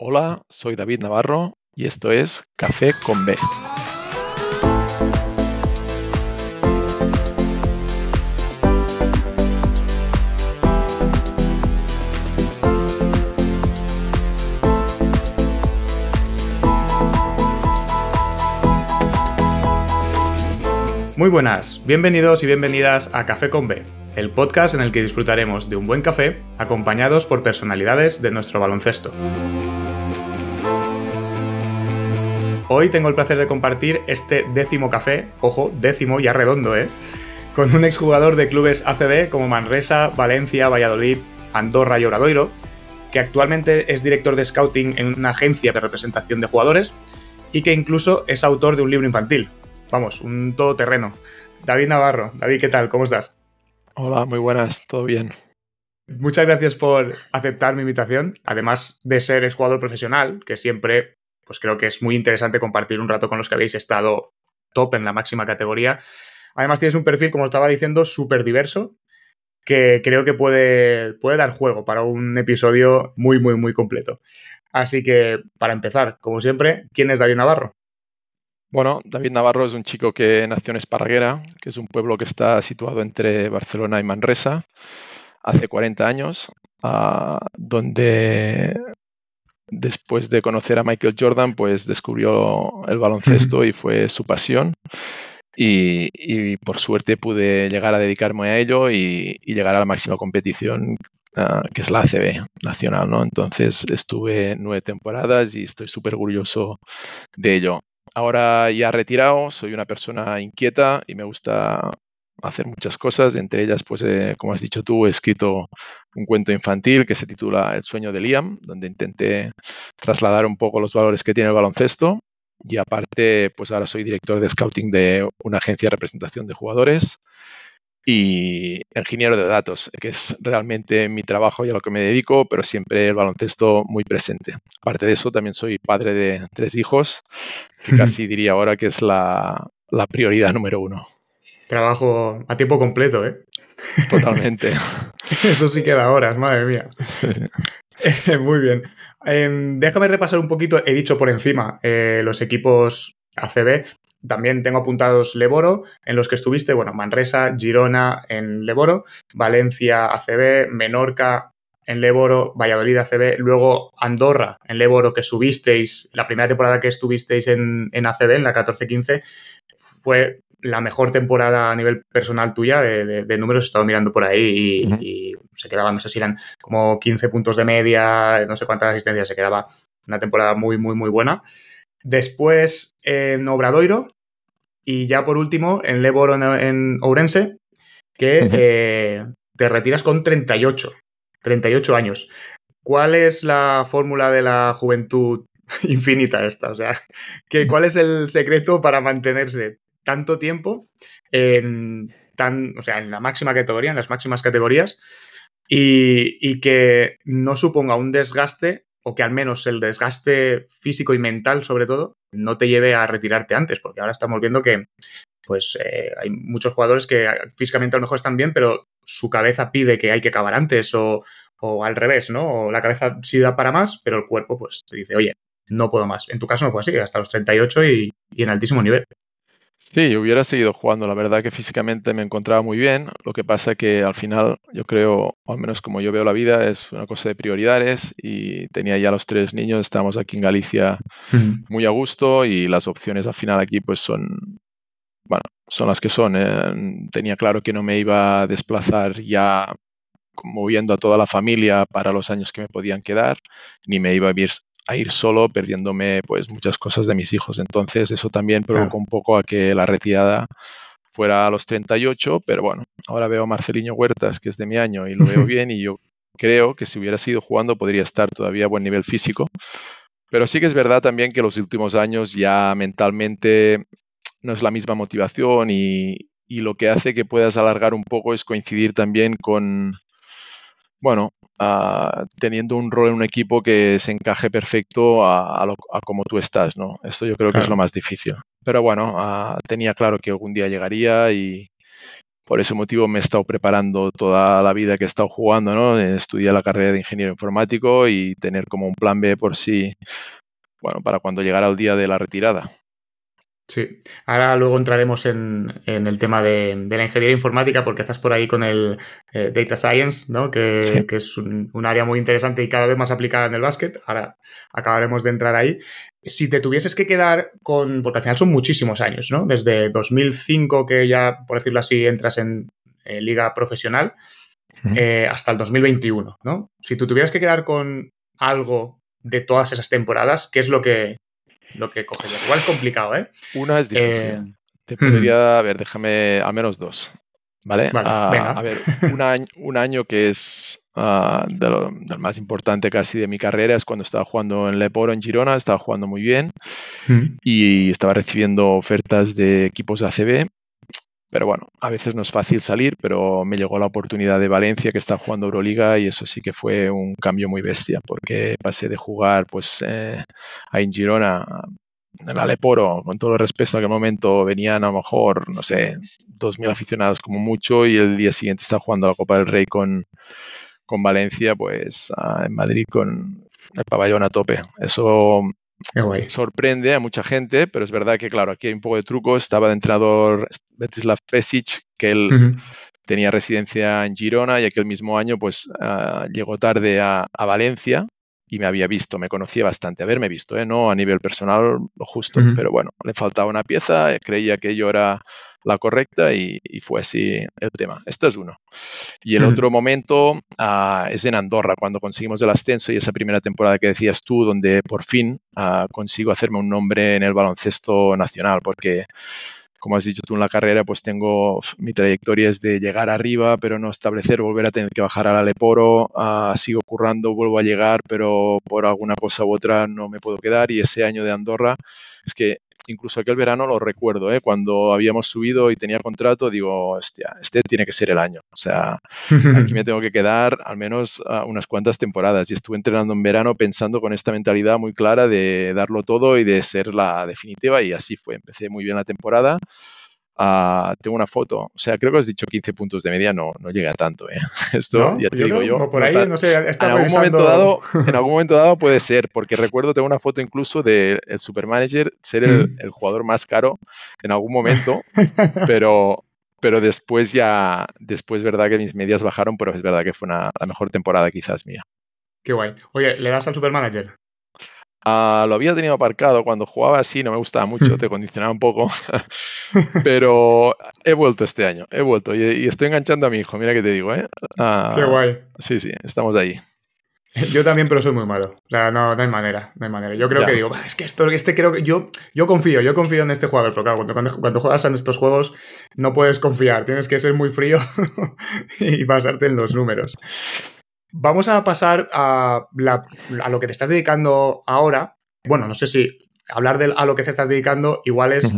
Hola, soy David Navarro y esto es Café con B. Muy buenas, bienvenidos y bienvenidas a Café con B, el podcast en el que disfrutaremos de un buen café acompañados por personalidades de nuestro baloncesto. Hoy tengo el placer de compartir este décimo café, ojo, décimo ya redondo, ¿eh? Con un exjugador de clubes ACB como Manresa, Valencia, Valladolid, Andorra y Obradoiro, que actualmente es director de scouting en una agencia de representación de jugadores y que incluso es autor de un libro infantil, vamos, un todoterreno. David Navarro, David, ¿qué tal? ¿Cómo estás? Hola, muy buenas, todo bien. Muchas gracias por aceptar mi invitación, además de ser exjugador profesional, que siempre, pues creo que es muy interesante compartir un rato con los que habéis estado top en la máxima categoría. Además tienes un perfil, como estaba diciendo, súper diverso, que creo que puede, puede dar juego para un episodio muy, muy, muy completo. Así que, para empezar, como siempre, ¿quién es David Navarro? Bueno, David Navarro es un chico que nació en Esparraguera, que es un pueblo que está situado entre Barcelona y Manresa, hace 40 años, uh, donde después de conocer a Michael Jordan, pues descubrió el baloncesto y fue su pasión. Y, y, por suerte pude llegar a dedicarme a ello y, y llegar a la máxima competición Uh, que es la ACB nacional, ¿no? Entonces estuve nueve temporadas y estoy súper orgulloso de ello. Ahora ya retirado, soy una persona inquieta y me gusta hacer muchas cosas, entre ellas, pues, eh, como has dicho tú, he escrito un cuento infantil que se titula El sueño de Liam, donde intenté trasladar un poco los valores que tiene el baloncesto. Y aparte, pues ahora soy director de scouting de una agencia de representación de jugadores y ingeniero de datos, que es realmente mi trabajo y a lo que me dedico, pero siempre el baloncesto muy presente. Aparte de eso, también soy padre de tres hijos, que casi diría ahora que es la, la prioridad número uno. Trabajo a tiempo completo, ¿eh? Totalmente. Eso sí queda horas, madre mía. Muy bien. Eh, déjame repasar un poquito, he dicho por encima eh, los equipos ACB. También tengo apuntados Leboro, en los que estuviste, bueno, Manresa, Girona en Leboro, Valencia ACB, Menorca en Leboro, Valladolid ACB, luego Andorra en Leboro, que subisteis, la primera temporada que estuvisteis en, en ACB, en la 14-15, fue la mejor temporada a nivel personal tuya de, de, de números, he estado mirando por ahí y, uh -huh. y, se quedaban, no sé si eran como 15 puntos de media, no sé cuántas asistencias, se quedaba una temporada muy, muy, muy buena. Después en Obradoiro y ya por último en Leboro en, en Ourense, que uh -huh. eh, te retiras con 38, 38 años. ¿Cuál es la fórmula de la juventud infinita esta? O sea, ¿qué, ¿cuál es el secreto para mantenerse tanto tiempo en, tan, o sea, en la máxima categoría, en las máximas categorías, y, y que no suponga un desgaste o que al menos el desgaste físico y mental, sobre todo, no te lleve a retirarte antes, porque ahora estamos viendo que pues eh, hay muchos jugadores que físicamente a lo mejor están bien, pero su cabeza pide que hay que acabar antes o, o al revés, ¿no? O la cabeza sí da para más, pero el cuerpo pues te dice, oye, no puedo más. En tu caso no fue así, hasta los 38 y, y en altísimo nivel. Sí, yo hubiera seguido jugando. La verdad que físicamente me encontraba muy bien. Lo que pasa que al final, yo creo, o al menos como yo veo la vida, es una cosa de prioridades. Y tenía ya los tres niños, estamos aquí en Galicia muy a gusto y las opciones al final aquí pues son, bueno, son las que son. Eh. Tenía claro que no me iba a desplazar ya moviendo a toda la familia para los años que me podían quedar, ni me iba a ir a ir solo perdiéndome pues muchas cosas de mis hijos. Entonces eso también provocó un poco a que la retirada fuera a los 38, pero bueno, ahora veo a Marceliño Huertas, que es de mi año, y lo veo bien y yo creo que si hubiera sido jugando podría estar todavía a buen nivel físico. Pero sí que es verdad también que los últimos años ya mentalmente no es la misma motivación y, y lo que hace que puedas alargar un poco es coincidir también con, bueno, uh, teniendo un rol en un equipo que se encaje perfecto a, a, lo, a como tú estás, ¿no? Esto yo creo claro. que es lo más difícil. Pero bueno, uh, tenía claro que algún día llegaría y por ese motivo me he estado preparando toda la vida que he estado jugando, ¿no? Estudiar la carrera de ingeniero informático y tener como un plan B por si, bueno, para cuando llegara el día de la retirada. Sí, ahora luego entraremos en, el tema de, la ingeniería informática porque estás por ahí con el eh, Data Science, ¿no? que, es un, área muy interesante y cada vez más aplicada en el básquet. Ahora acabaremos de entrar ahí. Si te tuvieses que quedar con, porque al final son muchísimos años, ¿no? Desde 2005 que ya, por decirlo así, entras en liga profesional eh, hasta el 2021, ¿no? Si tú tuvieras que quedar con algo de todas esas temporadas, ¿qué es lo que, lo que cogerías. Igual es complicado, ¿eh? Una es difícil. Eh, Te podría, a ver, déjame al menos dos. ¿Vale? Ah, a ver, un año, un año que es uh, de lo, del más importante casi de mi carrera es cuando estaba jugando en Leporo, en Girona, estaba jugando muy bien y estaba recibiendo ofertas de equipos de ACB pero bueno, a veces no es fácil salir, pero me llegó la oportunidad de Valencia que está jugando Euroliga y eso sí que fue un cambio muy bestia porque pasé de jugar pues eh, a en Girona, en Aleporo, con todo el respeto, en aquel momento venían a lo mejor, no sé, 2.000 aficionados como mucho y el día siguiente estaba jugando la Copa del Rey con, con Valencia, pues en Madrid con el pabellón a tope. Eso Sorprende a mucha gente, pero es verdad que, claro, aquí hay un poco de truco. Estaba de entrenador Betislav Pesic, que él tenía residencia en Girona y aquel mismo año, pues, ah, llegó tarde a, Valencia y me había visto, me conocía bastante, haberme visto, ¿eh? no a nivel personal lo justo, pero bueno, le faltaba una pieza, creía que yo era la correcta y, fue así el tema. Este es uno. Y el otro momento ah, es en Andorra, cuando conseguimos el ascenso y esa primera temporada que decías tú, donde por fin ah, consigo hacerme un nombre en el baloncesto nacional, porque como has dicho tú en la carrera, pues tengo mi trayectoria es de llegar arriba, pero no establecer, volver a tener que bajar al Aleporo, uh, sigo currando, vuelvo a llegar, pero por alguna cosa u otra no me puedo quedar. Y ese año de Andorra, es que incluso aquel verano lo recuerdo, ¿eh? cuando habíamos subido y tenía contrato, digo, hostia, este tiene que ser el año. O sea, aquí me tengo que quedar al menos ah, unas cuantas temporadas. Y estuve entrenando en verano pensando con esta mentalidad muy clara de darlo todo y de ser la definitiva. Y así fue. Empecé muy bien la temporada. Ah, tengo una foto, o sea, creo que has dicho 15 puntos de media, no, no llega tanto, ¿eh? Esto ya te digo yo. Por ahí, no, sé, en algún, momento dado, en algún momento dado puede ser, porque recuerdo, tengo una foto incluso del de Supermanager ser el, el, jugador más caro en algún momento, pero, pero después ya, después verdad que mis medias bajaron, pero es verdad que fue una, la mejor temporada quizás mía. Qué guay. Oye, ¿le das al Supermanager? Ah, lo había tenido aparcado cuando jugaba así, no me gustaba mucho, te condicionaba un poco, pero he vuelto este año, he vuelto y, estoy enganchando a mi hijo, mira que te digo, ¿eh? Ah, Qué guay. Sí, sí, estamos ahí. Yo también, pero soy muy malo. O sea, no, no hay manera, no hay manera. Yo creo que digo, es que esto, este creo que yo, yo confío, yo confío en este jugador, pero claro, cuando, cuando, juegas en estos juegos no puedes confiar, tienes que ser muy frío y basarte en los números. Vamos a pasar a, lo que te estás dedicando ahora. Bueno, no sé si hablar de a lo que te estás dedicando igual es,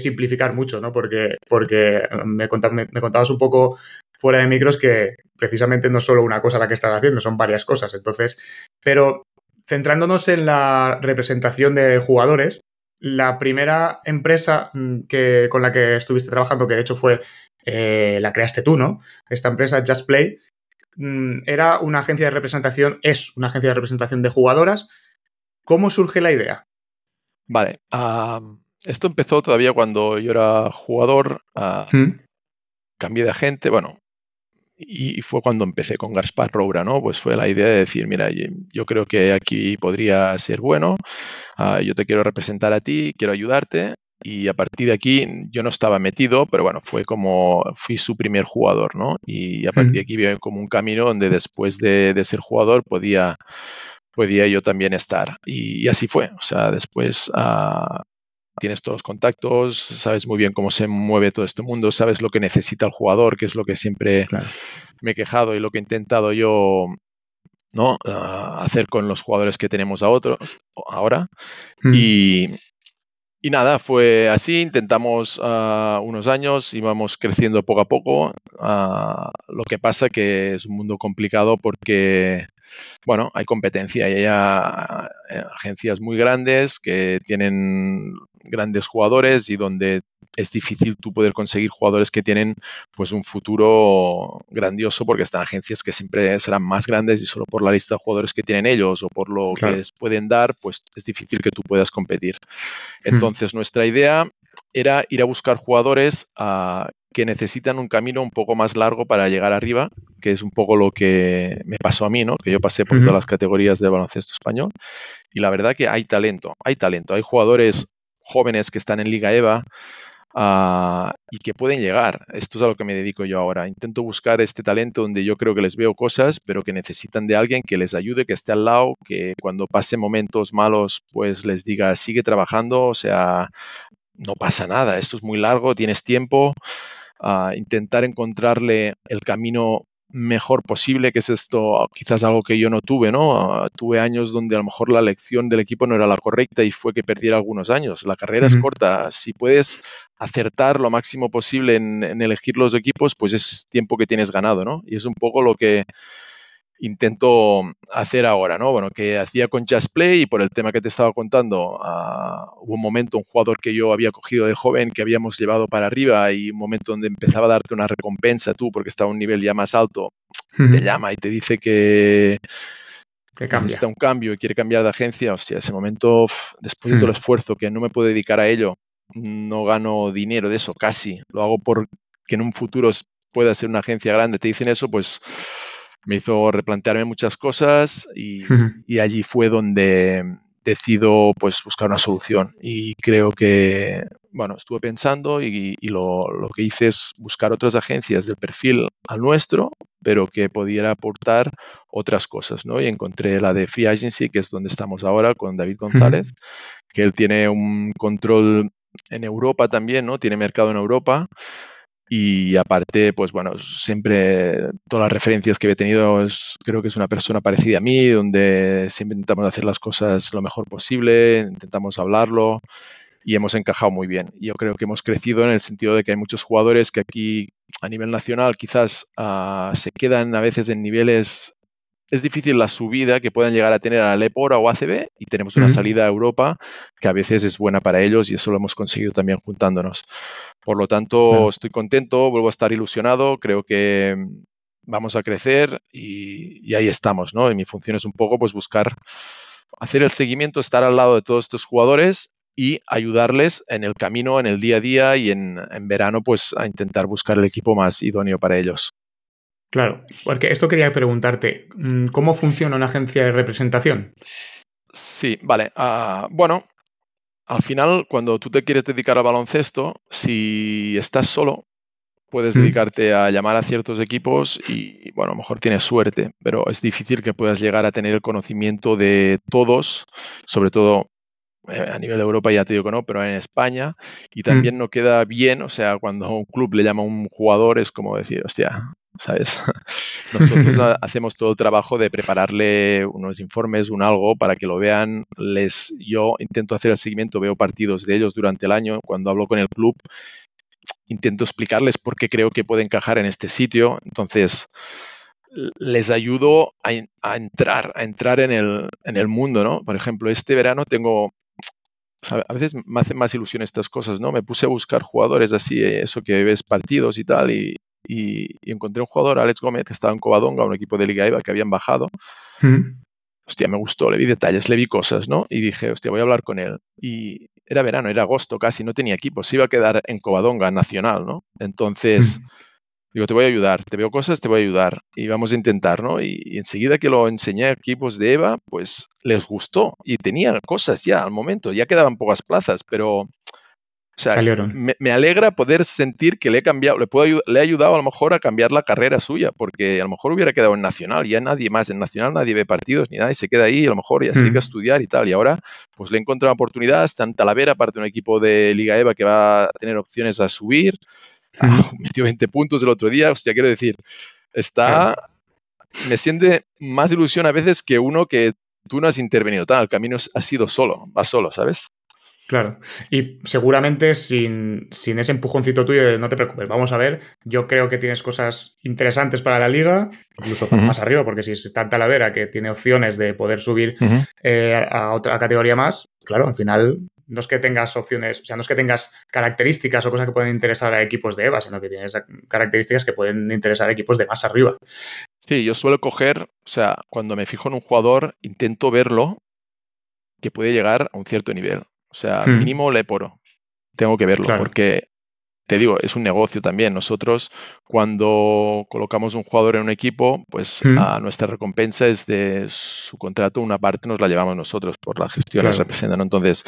simplificar mucho, ¿no? Porque, porque me, contabas un poco fuera de micros que precisamente no es solo una cosa la que estás haciendo, son varias cosas. Entonces, pero centrándonos en la representación de jugadores, la primera empresa mm, que, con la que estuviste trabajando, que de hecho fue eh, la creaste tú, ¿no? Esta empresa Just Play, era una agencia de representación, es una agencia de representación de jugadoras. ¿Cómo surge la idea? Vale, esto empezó todavía cuando yo era jugador, ¿Mm? cambié de agente, bueno, y fue cuando empecé con Gaspar Roura, ¿no? Pues fue la idea de decir, mira, yo creo que aquí podría ser bueno, ah, yo te quiero representar a ti, quiero ayudarte, y a partir de aquí yo no estaba metido, pero bueno, fue como fui su primer jugador, ¿no? Y a partir de aquí vi como un camino donde después de, ser jugador podía, podía yo también estar. Y, así fue. O sea, después ah, tienes todos los contactos, sabes muy bien cómo se mueve todo este mundo, sabes lo que necesita el jugador, que es lo que siempre me he quejado y lo que he intentado yo ¿no? Ah, hacer con los jugadores que tenemos a otros ahora. Y, y nada, fue así, intentamos uh, unos años, íbamos creciendo poco a poco. Uh, lo que pasa que es un mundo complicado porque, bueno, hay competencia y hay uh, agencias muy grandes que tienen grandes jugadores y donde es difícil tú poder conseguir jugadores que tienen pues un futuro grandioso porque están agencias que siempre serán más grandes y solo por la lista de jugadores que tienen ellos o por lo que les pueden dar, pues es difícil que tú puedas competir. Hmm. Entonces, nuestra idea era ir a buscar jugadores ah, que necesitan un camino un poco más largo para llegar arriba, que es un poco lo que me pasó a mí, ¿no? Que yo pasé por todas las categorías de baloncesto español y la verdad que hay talento, hay talento, hay jugadores jóvenes que están en Liga EVA ah, y que pueden llegar. Esto es a lo que me dedico yo ahora. Intento buscar este talento donde yo creo que les veo cosas, pero que necesitan de alguien que les ayude, que esté al lado, que cuando pasen momentos malos, pues les diga, sigue trabajando, o sea, no pasa nada, esto es muy largo, tienes tiempo, a intentar encontrarle el camino mejor posible, que es esto quizás algo que yo no tuve, ¿no? tuve años donde a lo mejor la elección del equipo no era la correcta y fue que perdiera algunos años. La carrera es corta, si puedes acertar lo máximo posible en, en, elegir los equipos, pues es tiempo que tienes ganado, ¿no? Y es un poco lo que intento hacer ahora, ¿no? Bueno, que hacía con Just Play y por el tema que te estaba contando, uh, hubo un momento, un jugador que yo había cogido de joven, que habíamos llevado para arriba y un momento donde empezaba a darte una recompensa tú, porque estaba a un nivel ya más alto, te llama y te dice que, que necesita un cambio y quiere cambiar de agencia, hostia, ese momento, después de todo el esfuerzo que no me puedo dedicar a ello, no gano dinero de eso, casi, lo hago porque en un futuro pueda ser una agencia grande, te dicen eso, pues me hizo replantearme muchas cosas y, allí fue donde decido pues buscar una solución. Y creo que bueno estuve pensando y, lo, que hice es buscar otras agencias del perfil al nuestro pero que pudiera aportar otras cosas no y encontré la de Free Agency que es donde estamos ahora con David González que él tiene un control en Europa también no tiene mercado en Europa y aparte, pues bueno, siempre todas las referencias que he tenido, creo que es una persona parecida a mí, donde siempre intentamos hacer las cosas lo mejor posible, intentamos hablarlo y hemos encajado muy bien. Yo creo que hemos crecido en el sentido de que hay muchos jugadores que aquí a nivel nacional quizás ah, se quedan a veces en niveles es difícil la subida que puedan llegar a tener a Lepora o ACB y tenemos una salida a Europa que a veces es buena para ellos y eso lo hemos conseguido también juntándonos. Por lo tanto, estoy contento, vuelvo a estar ilusionado, creo que vamos a crecer y, ahí estamos, ¿no? Y mi función es un poco pues buscar hacer el seguimiento, estar al lado de todos estos jugadores y ayudarles en el camino, en el día a día y en, en verano pues a intentar buscar el equipo más idóneo para ellos. Claro, porque esto quería preguntarte, mm, ¿cómo funciona una agencia de representación? Sí, vale. Ah, bueno, al final, cuando tú te quieres dedicar al baloncesto, si estás solo, puedes mm. dedicarte a llamar a ciertos equipos y, bueno, a lo mejor tienes suerte, pero es difícil que puedas llegar a tener el conocimiento de todos, sobre todo eh, a nivel de Europa ya te digo que no, pero en España, y mm. también no queda bien, o sea, cuando un club le llama a un jugador es como decir, hostia, ¿sabes? Nosotros hacemos todo el trabajo de prepararle unos informes, un algo para que lo vean. Les, yo intento hacer el seguimiento, veo partidos de ellos durante el año. Cuando hablo con el club, intento explicarles por qué creo que puede encajar en este sitio. Entonces, les ayudo a, entrar, a entrar en el, en el mundo, ¿no? Por ejemplo, este verano tengo a veces me hacen más ilusión estas cosas, ¿no? Me puse a buscar jugadores así, eso que ves partidos y tal, y, y, encontré un jugador, Alex Gómez, que estaba en Covadonga, un equipo de Liga EVA que habían bajado. Hostia, me gustó, le vi detalles, le vi cosas, ¿no? Y dije, hostia, voy a hablar con él. Y era verano, era agosto casi, no tenía equipo, se iba a quedar en Covadonga, nacional, ¿no? Entonces, digo, te voy a ayudar, te veo cosas, te voy a ayudar. Y vamos a intentar, ¿no? Y, y, enseguida que lo enseñé a equipos de EVA, pues les gustó y tenía cosas ya al momento, ya quedaban pocas plazas, pero o sea, me, alegra poder sentir que le he cambiado, le, puedo, le he ayudado a lo mejor a cambiar la carrera suya, porque a lo mejor hubiera quedado en Nacional, ya nadie más en Nacional, nadie ve partidos ni nada y se queda ahí, a lo mejor ya se dedica a estudiar y tal. Y ahora, pues le he encontrado una oportunidad, está en Talavera, aparte de un equipo de Liga EVA que va a tener opciones a subir. Ah, metió 20 puntos el otro día, hostia, quiero decir, está. Me siente más ilusión a veces que uno que tú no has intervenido tal, el camino ha sido solo, va solo, ¿sabes? Claro. Y seguramente sin, ese empujoncito tuyo no te preocupes, vamos a ver. Yo creo que tienes cosas interesantes para la liga, incluso más arriba, porque si es tan Talavera que tiene opciones de poder subir eh, a otra categoría más, claro, al final no es que tengas opciones, o sea, no es que tengas características o cosas que pueden interesar a equipos de EVA, sino que tienes características que pueden interesar a equipos de más arriba. Sí, yo suelo coger, o sea, cuando me fijo en un jugador, intento verlo que puede llegar a un cierto nivel. O sea, hmm. mínimo Leporo. Tengo que verlo, porque te digo, es un negocio también. Nosotros, cuando colocamos un jugador en un equipo, pues hmm. a nuestra recompensa es de su contrato, una parte nos la llevamos nosotros por la gestión, nos representan. Entonces,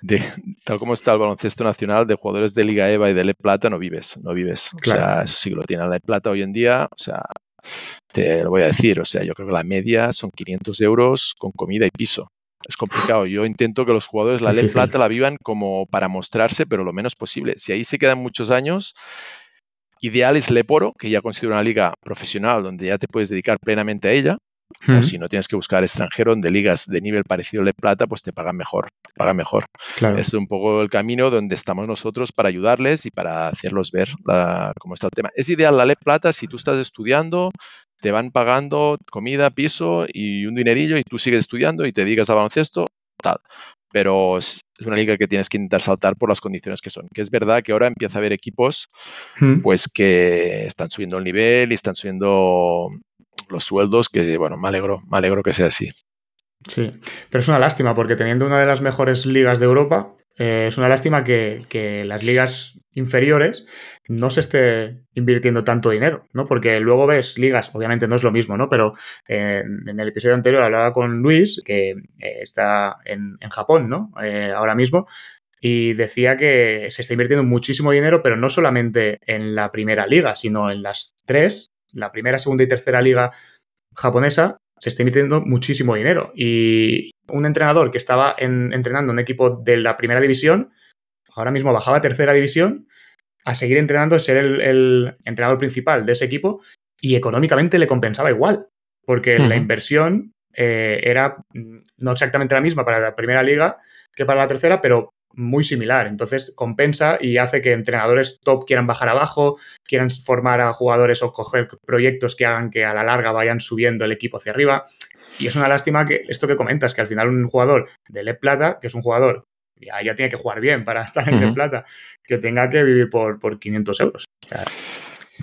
de, tal como está el baloncesto nacional, de jugadores de Liga EVA y de Le Plata no vives, no vives. O sea, eso sí que lo tiene la Plata hoy en día. O sea, te lo voy a decir, o sea, yo creo que la media son 500 euros con comida y piso es complicado. Yo intento que los jugadores la ley plata la vivan como para mostrarse, pero lo menos posible. Si ahí se quedan muchos años, ideal es Leporo, que ya considero una liga profesional donde ya te puedes dedicar plenamente a ella. O si no tienes que buscar extranjero donde ligas de nivel parecido a Le Plata, pues te pagan mejor, te mejor. Claro. Es un poco el camino donde estamos nosotros para ayudarles y para hacerlos ver cómo está el tema. Es ideal la Le Plata si tú estás estudiando, te van pagando comida, piso y un dinerillo y tú sigues estudiando y te digas a baloncesto, tal. Pero es una liga que tienes que intentar saltar por las condiciones que son. Que es verdad que ahora empieza a haber equipos hmm. pues que están subiendo el nivel y están subiendo los sueldos, que bueno, me alegro, me alegro que sea así. Sí, pero es una lástima porque teniendo una de las mejores ligas de Europa, eh, es una lástima que, las ligas inferiores no se esté invirtiendo tanto dinero, ¿no? Porque luego ves ligas, obviamente no es lo mismo, ¿no? Pero eh, en el episodio anterior hablaba con Luis, que eh, está en, Japón, ¿no? ahora mismo, y decía que se está invirtiendo muchísimo dinero, pero no solamente en la primera liga, sino en las tres, la primera, segunda y tercera liga japonesa, se está invirtiendo muchísimo dinero. Y un entrenador que estaba entrenando un equipo de la primera división, ahora mismo bajaba a tercera división a seguir entrenando, ser el, entrenador principal de ese equipo y económicamente le compensaba igual, porque la inversión eh, era no exactamente la misma para la primera liga que para la tercera, pero muy similar. Entonces compensa y hace que entrenadores top quieran bajar abajo, quieran formar a jugadores o coger proyectos que hagan que a la larga vayan subiendo el equipo hacia arriba. Y es una lástima que esto que comentas, que al final un jugador de Le Plata, que es un jugador, ya, ya tiene que jugar bien para estar en Le Plata, que tenga que vivir por, por 500 euros.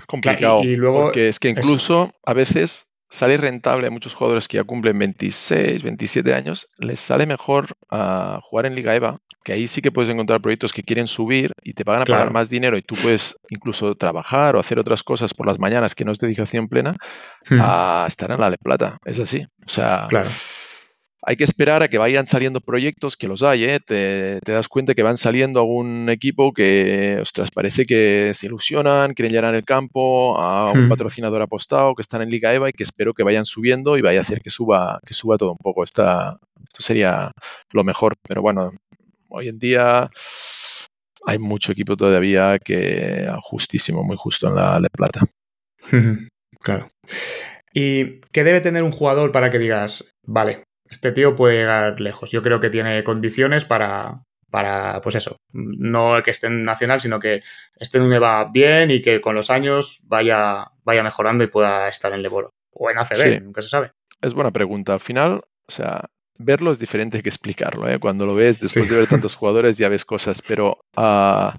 Complicado. Y, luego, porque es que incluso a veces sale rentable a muchos jugadores que ya cumplen 26, 27 años, les sale mejor a jugar en Liga EVA que ahí sí que puedes encontrar proyectos que quieren subir y te pagan a pagar más dinero y tú puedes incluso trabajar o hacer otras cosas por las mañanas que no es dedicación plena hmm. a estar en la de plata. Es así. O sea, hay que esperar a que vayan saliendo proyectos, que los hay, ¿eh? te, das cuenta que van saliendo algún equipo que, ostras, parece que se ilusionan, quieren llenar el campo, a un hmm. patrocinador apostado, que están en Liga EVA y que espero que vayan subiendo y vaya a hacer que suba, que suba todo un poco. Esta, esto sería lo mejor, pero bueno, Hoy en día hay mucho equipo todavía que justísimo, muy justo en la Le Plata. claro. ¿Y qué debe tener un jugador para que digas, vale, este tío puede llegar lejos? Yo creo que tiene condiciones para, para pues eso, no que esté en Nacional, sino que esté en un EVA bien y que con los años vaya, vaya mejorando y pueda estar en Leboro. O en ACB, nunca se sabe. Es buena pregunta. Al final, o sea, verlo es diferente que explicarlo. ¿eh? Cuando lo ves, después de ver tantos jugadores, ya ves cosas. Pero uh,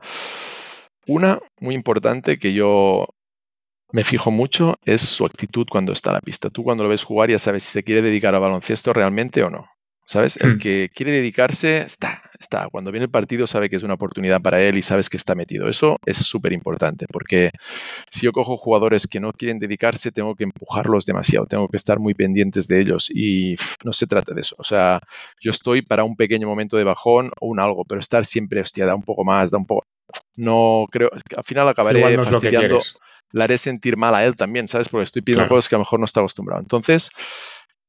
una muy importante que yo me fijo mucho es su actitud cuando está a la pista. Tú cuando lo ves jugar ya sabes si se quiere dedicar a baloncesto realmente o no. ¿Sabes? El hmm. que quiere dedicarse está, está. Cuando viene el partido sabe que es una oportunidad para él y sabes que está metido. Eso es súper importante porque si yo cojo jugadores que no quieren dedicarse, tengo que empujarlos demasiado, tengo que estar muy pendientes de ellos y no se trata de eso. O sea, yo estoy para un pequeño momento de bajón o un algo, pero estar siempre, hostia, da un poco más, da un poco... No creo, al final acabaré fastidiando, le haré sentir mal a él también, ¿sabes? Porque estoy pidiendo cosas que a lo mejor no está acostumbrado. Entonces,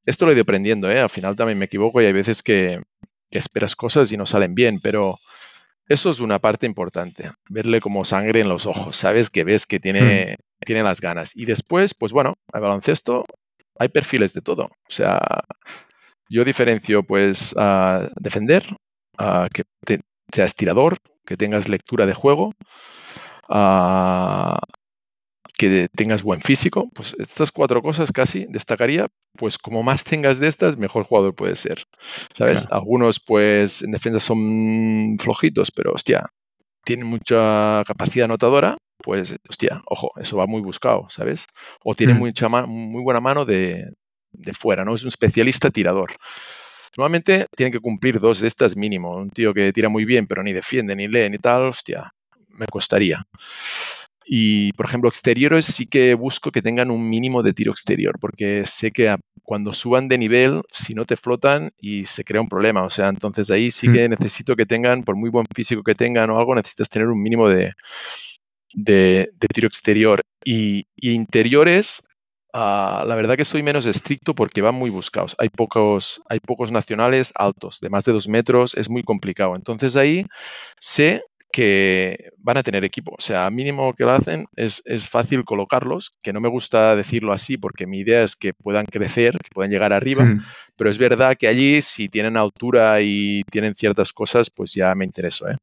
esto lo he ido aprendiendo, ¿eh? Al final también me equivoco y hay veces que, esperas cosas y no salen bien, pero eso es una parte importante, verle como sangre en los ojos, ¿sabes? Que ves que tiene, hmm. tiene las ganas. Y después, pues bueno, al baloncesto hay perfiles de todo. O sea, yo diferencio pues a defender, a que seas tirador, que tengas lectura de juego, a que tengas buen físico, pues estas cuatro cosas casi destacaría, pues como más tengas de estas, mejor jugador puede ser. ¿Sabes? Algunos pues en defensa son flojitos, pero hostia, tienen mucha capacidad anotadora, pues hostia, ojo, eso va muy buscado, ¿sabes? O tiene mm. mucha muy buena mano de, de fuera, ¿no? Es un especialista tirador. Normalmente tienen que cumplir dos de estas mínimo. Un tío que tira muy bien, pero ni defiende, ni lee, ni tal, hostia, me costaría. Y, por ejemplo, exteriores sí que busco que tengan un mínimo de tiro exterior, porque sé que cuando suban de nivel, si no te flotan y se crea un problema. O sea, entonces ahí sí que necesito que tengan, por muy buen físico que tengan o algo, necesitas tener un mínimo de, de, tiro exterior. Y, interiores, ah, la verdad que soy menos estricto porque van muy buscados. Hay pocos, hay pocos nacionales altos, de más de dos metros, es muy complicado. Entonces ahí sé que van a tener equipo. O sea, mínimo que lo hacen es, fácil colocarlos, que no me gusta decirlo así porque mi idea es que puedan crecer, que puedan llegar arriba, hmm. pero es verdad que allí si tienen altura y tienen ciertas cosas, pues ya me intereso. ¿eh?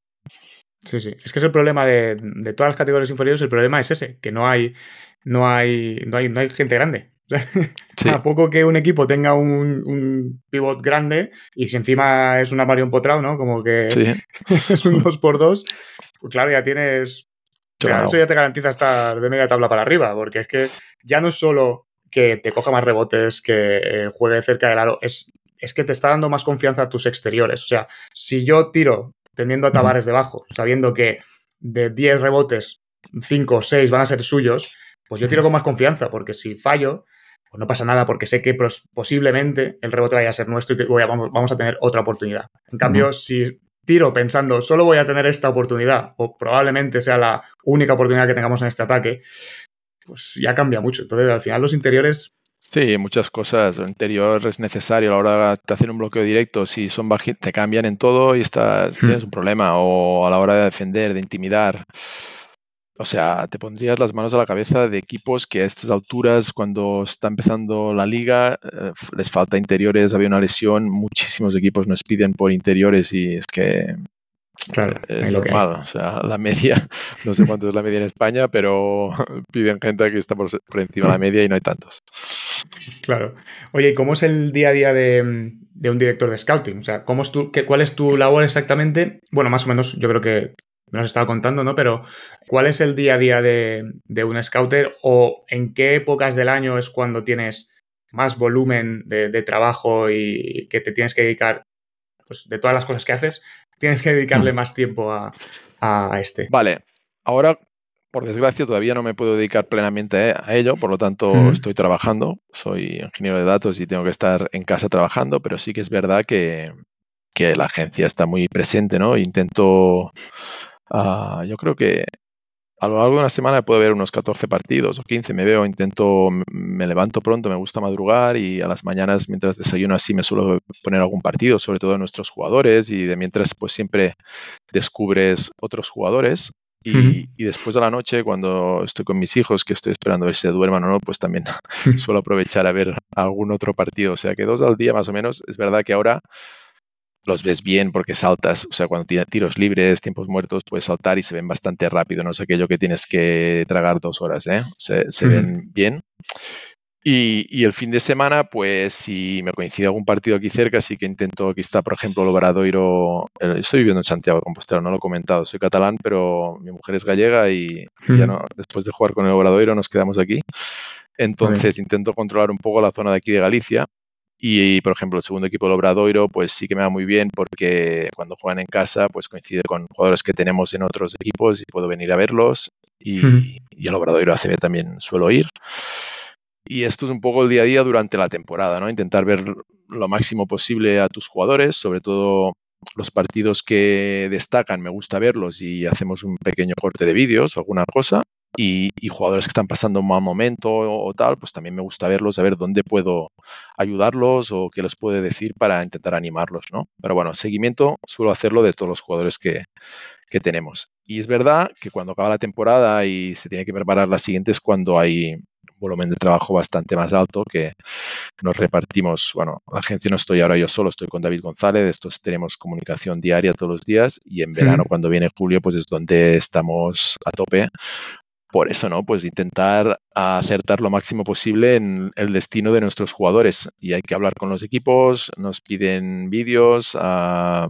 Sí, sí. Es que es el problema de, todas las categorías inferiores, el problema es ese, que no hay, no hay, no hay, no hay gente grande. A poco que un equipo tenga un, pivot grande y si encima es un armario empotrado, ¿no? Como que es un 2x2, pues claro, ya tienes. Eso ya te garantiza estar de media tabla para arriba, porque es que ya no es solo que te coja más rebotes, que eh, juegue cerca del aro, es, es que te está dando más confianza a tus exteriores. O sea, si yo tiro teniendo a Tavares debajo, sabiendo que de 10 rebotes, 5 o 6 van a ser suyos, pues yo tiro con más confianza, porque si fallo, pues no pasa nada porque sé que posiblemente el rebote vaya a ser nuestro y vamos, a tener otra oportunidad. En cambio, si tiro pensando solo voy a tener esta oportunidad o probablemente sea la única oportunidad que tengamos en este ataque, pues ya cambia mucho. Entonces, al final los interiores... Sí, muchas cosas. El interior es necesario a la hora de hacer un bloqueo directo. Si son bajitos, te cambian en todo y estás, hmm. tienes un problema. O a la hora de defender, de intimidar. O sea, te pondrías las manos a la cabeza de equipos que a estas alturas, cuando está empezando la liga, eh, les falta interiores, había una lesión, muchísimos equipos nos piden por interiores y es que Claro, es normal. O sea, la media, no sé cuánto es la media en España, pero piden gente que está por, encima de la media y no hay tantos. Claro. Oye, ¿y cómo es el día a día de, un director de scouting? O sea, ¿cómo es tu, qué, ¿cuál es tu labor exactamente? Bueno, más o menos, yo creo que me lo has estado contando, ¿no? Pero, ¿cuál es el día a día de, un scouter o en qué épocas del año es cuando tienes más volumen de, trabajo y que te tienes que dedicar, pues de todas las cosas que haces, tienes que dedicarle mm. más tiempo a, este? Vale, ahora, por desgracia, todavía no me puedo dedicar plenamente a ello, por lo tanto, estoy trabajando, soy ingeniero de datos y tengo que estar en casa trabajando, pero sí que es verdad que, que la agencia está muy presente, ¿no? Intento Ah, yo creo que a lo largo de una semana puedo ver unos 14 partidos o 15, me veo, intento, me levanto pronto, me gusta madrugar y a las mañanas mientras desayuno así me suelo poner algún partido, sobre todo de nuestros jugadores y de mientras pues siempre descubres otros jugadores. Y, y, después de la noche cuando estoy con mis hijos que estoy esperando a ver si se duerman o no, pues también suelo aprovechar a ver algún otro partido, o sea que dos al día más o menos, es verdad que ahora los ves bien porque saltas, o sea, cuando tienes tiros libres, tiempos muertos, puedes saltar y se ven bastante rápido, no es aquello que tienes que tragar dos horas, ¿eh? se, ven bien. Y, el fin de semana, pues si me coincide algún partido aquí cerca, sí que intento, aquí está, por ejemplo, el Obradoiro, estoy viviendo en Santiago de Compostela, no lo he comentado, soy catalán, pero mi mujer es gallega y ya no, después de jugar con el Obradoiro nos quedamos aquí. Entonces intento controlar un poco la zona de aquí de Galicia y, por ejemplo, el segundo equipo del Obradoiro, pues sí que me va muy bien porque cuando juegan en casa, pues coincide con jugadores que tenemos en otros equipos y puedo venir a verlos. Y, y el Obradoiro ACB también suelo ir. Y esto es un poco el día a día durante la temporada, ¿no? Intentar ver lo máximo posible a tus jugadores, sobre todo los partidos que destacan, me gusta verlos y hacemos un pequeño corte de vídeos o alguna cosa. Y, jugadores que están pasando un mal momento o, tal, pues también me gusta verlos, a ver dónde puedo ayudarlos o qué les puedo decir para intentar animarlos, ¿no? Pero bueno, seguimiento suelo hacerlo de todos los jugadores que, que tenemos. Y es verdad que cuando acaba la temporada y se tiene que preparar la siguiente es cuando hay volumen de trabajo bastante más alto que nos repartimos. Bueno, la agencia no estoy ahora yo solo, estoy con David González, estos tenemos comunicación diaria todos los días y en verano cuando viene julio pues es donde estamos a tope por eso, ¿no? Pues intentar acertar lo máximo posible en el destino de nuestros jugadores. Y hay que hablar con los equipos, nos piden vídeos, ah,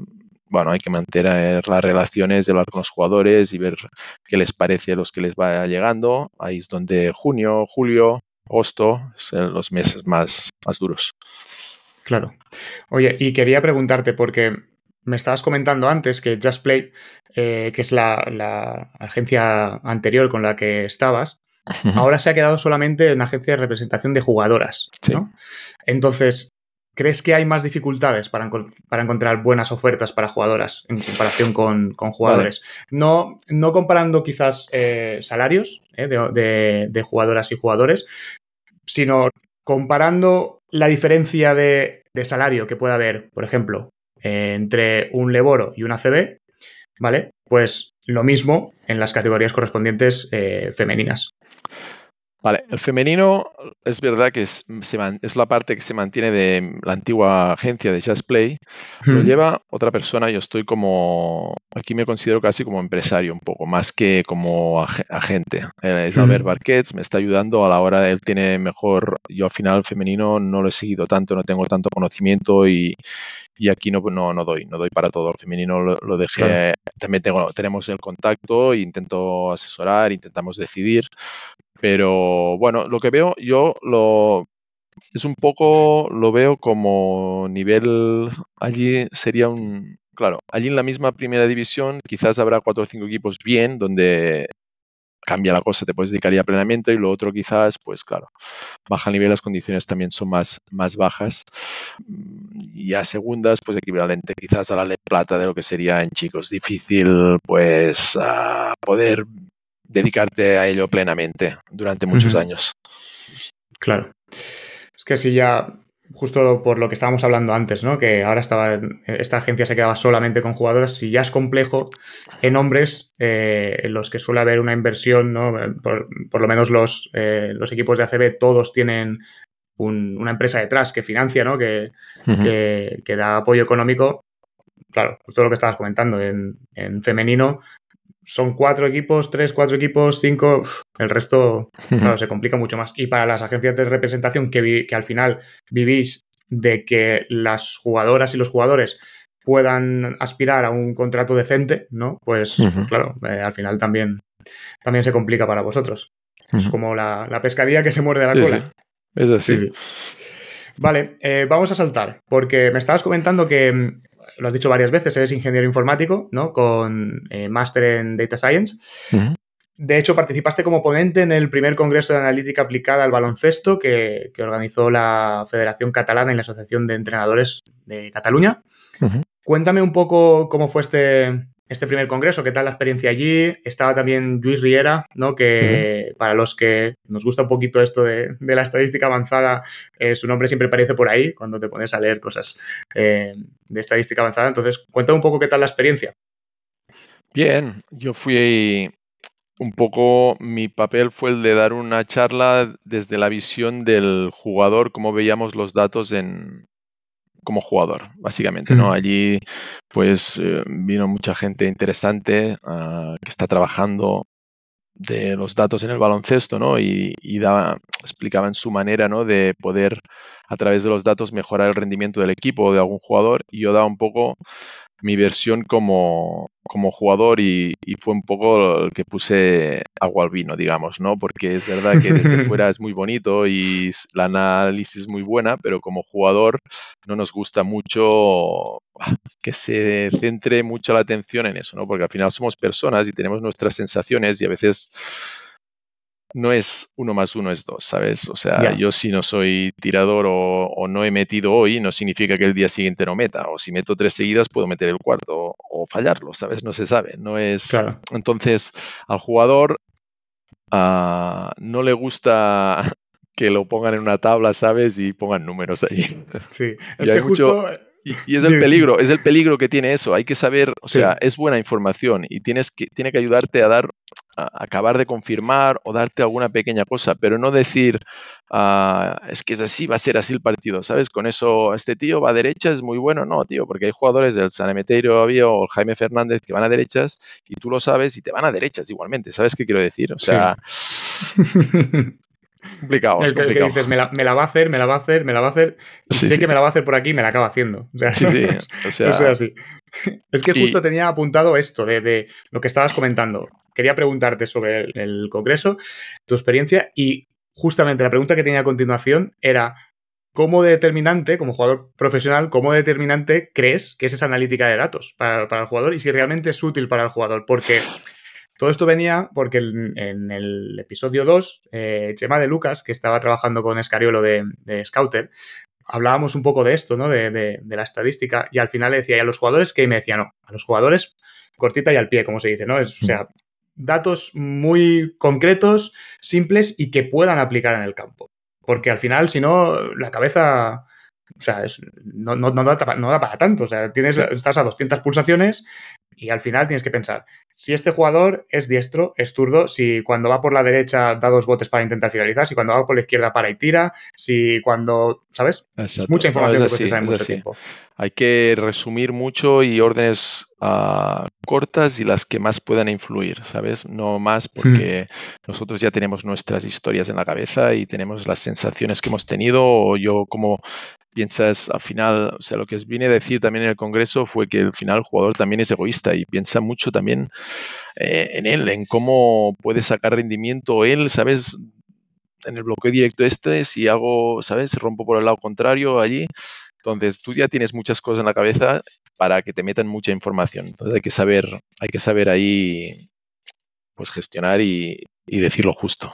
bueno, hay que mantener las relaciones, de hablar con los jugadores y ver qué les parece a los que les va llegando. Ahí es donde junio, julio, agosto son los meses más, más duros. Claro. Oye, y quería preguntarte, porque me estabas comentando antes que Just Play, eh, que es la, agencia anterior con la que estabas, ahora se ha quedado solamente en una agencia de representación de jugadoras. Entonces, ¿crees que hay más dificultades para, encontrar buenas ofertas para jugadoras en comparación con, jugadores? No, no comparando quizás eh, salarios eh, de jugadoras y jugadores, sino comparando la diferencia de, salario que puede haber, por ejemplo, entre un Leboro y un ACB, ¿vale? Pues lo mismo en las categorías correspondientes eh, femeninas. Vale, el femenino es verdad que es, es, la parte que se mantiene de la antigua agencia de Just Play. Lo lleva otra persona, yo estoy como, aquí me considero casi como empresario un poco, más que como agente. Es Albert Barquets, me está ayudando a la hora, él tiene mejor, yo al final femenino no lo he seguido tanto, no tengo tanto conocimiento y, y aquí no, no, no, doy, no doy para todo. El femenino lo, dejé, también tengo, tenemos el contacto, intento asesorar, intentamos decidir, pero bueno, lo que veo yo lo es un poco, lo veo como nivel, allí sería un, claro, allí en la misma primera división quizás habrá cuatro o cinco equipos bien, donde cambia la cosa, te puedes dedicar ya plenamente y lo otro quizás, pues claro, baja nivel, las condiciones también son más, más bajas y a segundas, pues equivalente quizás a la plata de lo que sería en chicos. Difícil, pues, poder dedicarte a ello plenamente durante muchos años. Claro. Es que si ya, justo por lo que estábamos hablando antes, ¿no? Que ahora estaba, esta agencia se quedaba solamente con jugadores, si ya es complejo en hombres, eh, en los que suele haber una inversión, ¿no? Por, lo menos los, eh, los equipos de ACB todos tienen una empresa detrás que financia, ¿no? Que, que, da apoyo económico. Claro, justo lo que estabas comentando, en, en femenino son cuatro equipos, tres, cuatro equipos, cinco, el resto, claro, se complica mucho más. Y para las agencias de representación que, que al final vivís de que las jugadoras y los jugadores puedan aspirar a un contrato decente, ¿no? Pues claro, eh, al final también, también se complica para vosotros. Es como la, la, pescadilla que se muerde la cola. Es así. Vale, eh, vamos a saltar, porque me estabas comentando que lo has dicho varias veces, eres ingeniero informático, ¿no? Con eh, máster en Data Science. De hecho, participaste como ponente en el primer Congreso de Analítica Aplicada al Baloncesto que, organizó la Federación Catalana y la Asociación de Entrenadores de Cataluña. Cuéntame un poco cómo fue este, este primer congreso, qué tal la experiencia allí. Estaba también Luis Riera, ¿no? que para los que nos gusta un poquito esto de, la estadística avanzada, eh, su nombre siempre aparece por ahí cuando te pones a leer cosas eh, de estadística avanzada. Entonces, cuéntame un poco qué tal la experiencia. Bien, yo fui un poco, mi papel fue el de dar una charla desde la visión del jugador, cómo veíamos los datos en, como jugador, básicamente, ¿no? Allí, pues, eh, vino mucha gente interesante ah, que está trabajando de los datos en el baloncesto, ¿no? Y, y daba, explicaba en su manera, ¿no? De poder, a través de los datos, mejorar el rendimiento del equipo o de algún jugador. Y yo daba un poco mi versión como, como jugador y, fue un poco el que puse agua al vino, digamos, ¿no? Porque es verdad que desde fuera es muy bonito y la análisis es muy buena, pero como jugador no nos gusta mucho que se centre mucho la atención en eso, ¿no? Porque al final somos personas y tenemos nuestras sensaciones y a veces no es uno más uno es dos, ¿sabes? O sea, yo si no soy tirador o, no he metido hoy, no significa que el día siguiente no meta. O si meto tres seguidas, puedo meter el cuarto o, fallarlo, ¿sabes? No se sabe. No es. Entonces, al jugador ah, no le gusta que lo pongan en una tabla, ¿sabes? Y pongan números ahí. Sí, es que justo. Y, es el peligro, es el peligro que tiene eso. Hay que saber, o sea, es buena información y tienes que, tiene que ayudarte a dar acabar de confirmar o darte alguna pequeña cosa, pero no decir, ah, es que es así, va a ser así el partido, ¿sabes? Con eso, este tío va a derecha, es muy bueno, no, tío, porque hay jugadores del San Emeterio o el Jaime Fernández que van a derechas y tú lo sabes y te van a derechas igualmente, ¿sabes qué quiero decir? O sea... complicado. El que, dices, me la, va a hacer, me la va a hacer, me la va a hacer, y sé que me la va a hacer por aquí y me la acaba haciendo. O sea, sí, sí. O sea, eso es así. Es que justo tenía apuntado esto de, lo que estabas comentando. Quería preguntarte sobre el, Congreso, tu experiencia, y justamente la pregunta que tenía a continuación era. ¿Cómo determinante, como jugador profesional, cómo determinante crees que es esa analítica de datos para, el jugador y si realmente es útil para el jugador? Porque todo esto venía porque en, el episodio 2, eh, Chema de Lucas, que estaba trabajando con Escariolo de, Scouter, hablábamos un poco de esto, ¿no? De, la estadística, y al final le decía, ¿y a los jugadores que me decía, no, a los jugadores cortita y al pie, como se dice, ¿no? o sea, datos muy concretos, simples y que puedan aplicar en el campo. Porque al final, si no, la cabeza o sea, no, no, no, da, no, da, para tanto. O sea, tienes, estás a 200 pulsaciones y al final tienes que pensar, si este jugador es diestro, es zurdo, si cuando va por la derecha da dos botes para intentar finalizar, si cuando va por la izquierda para y tira, si cuando, ¿sabes? Mucha información que que mucho tiempo. Hay que resumir mucho y órdenes uh, cortas y las que más puedan influir, ¿sabes? No más porque hmm. nosotros ya tenemos nuestras historias en la cabeza y tenemos las sensaciones que hemos tenido o yo como piensas al final, o sea, lo que os vine a decir también en el Congreso fue que al final el jugador también es egoísta y piensa mucho también eh, en él, en cómo puede sacar rendimiento él, ¿sabes? En el bloqueo directo este, si hago, ¿sabes? Rompo por el lado contrario allí. Entonces, tú ya tienes muchas cosas en la cabeza para que te metan mucha información. Entonces, hay que saber, hay que saber ahí, pues, gestionar y, y decir lo justo.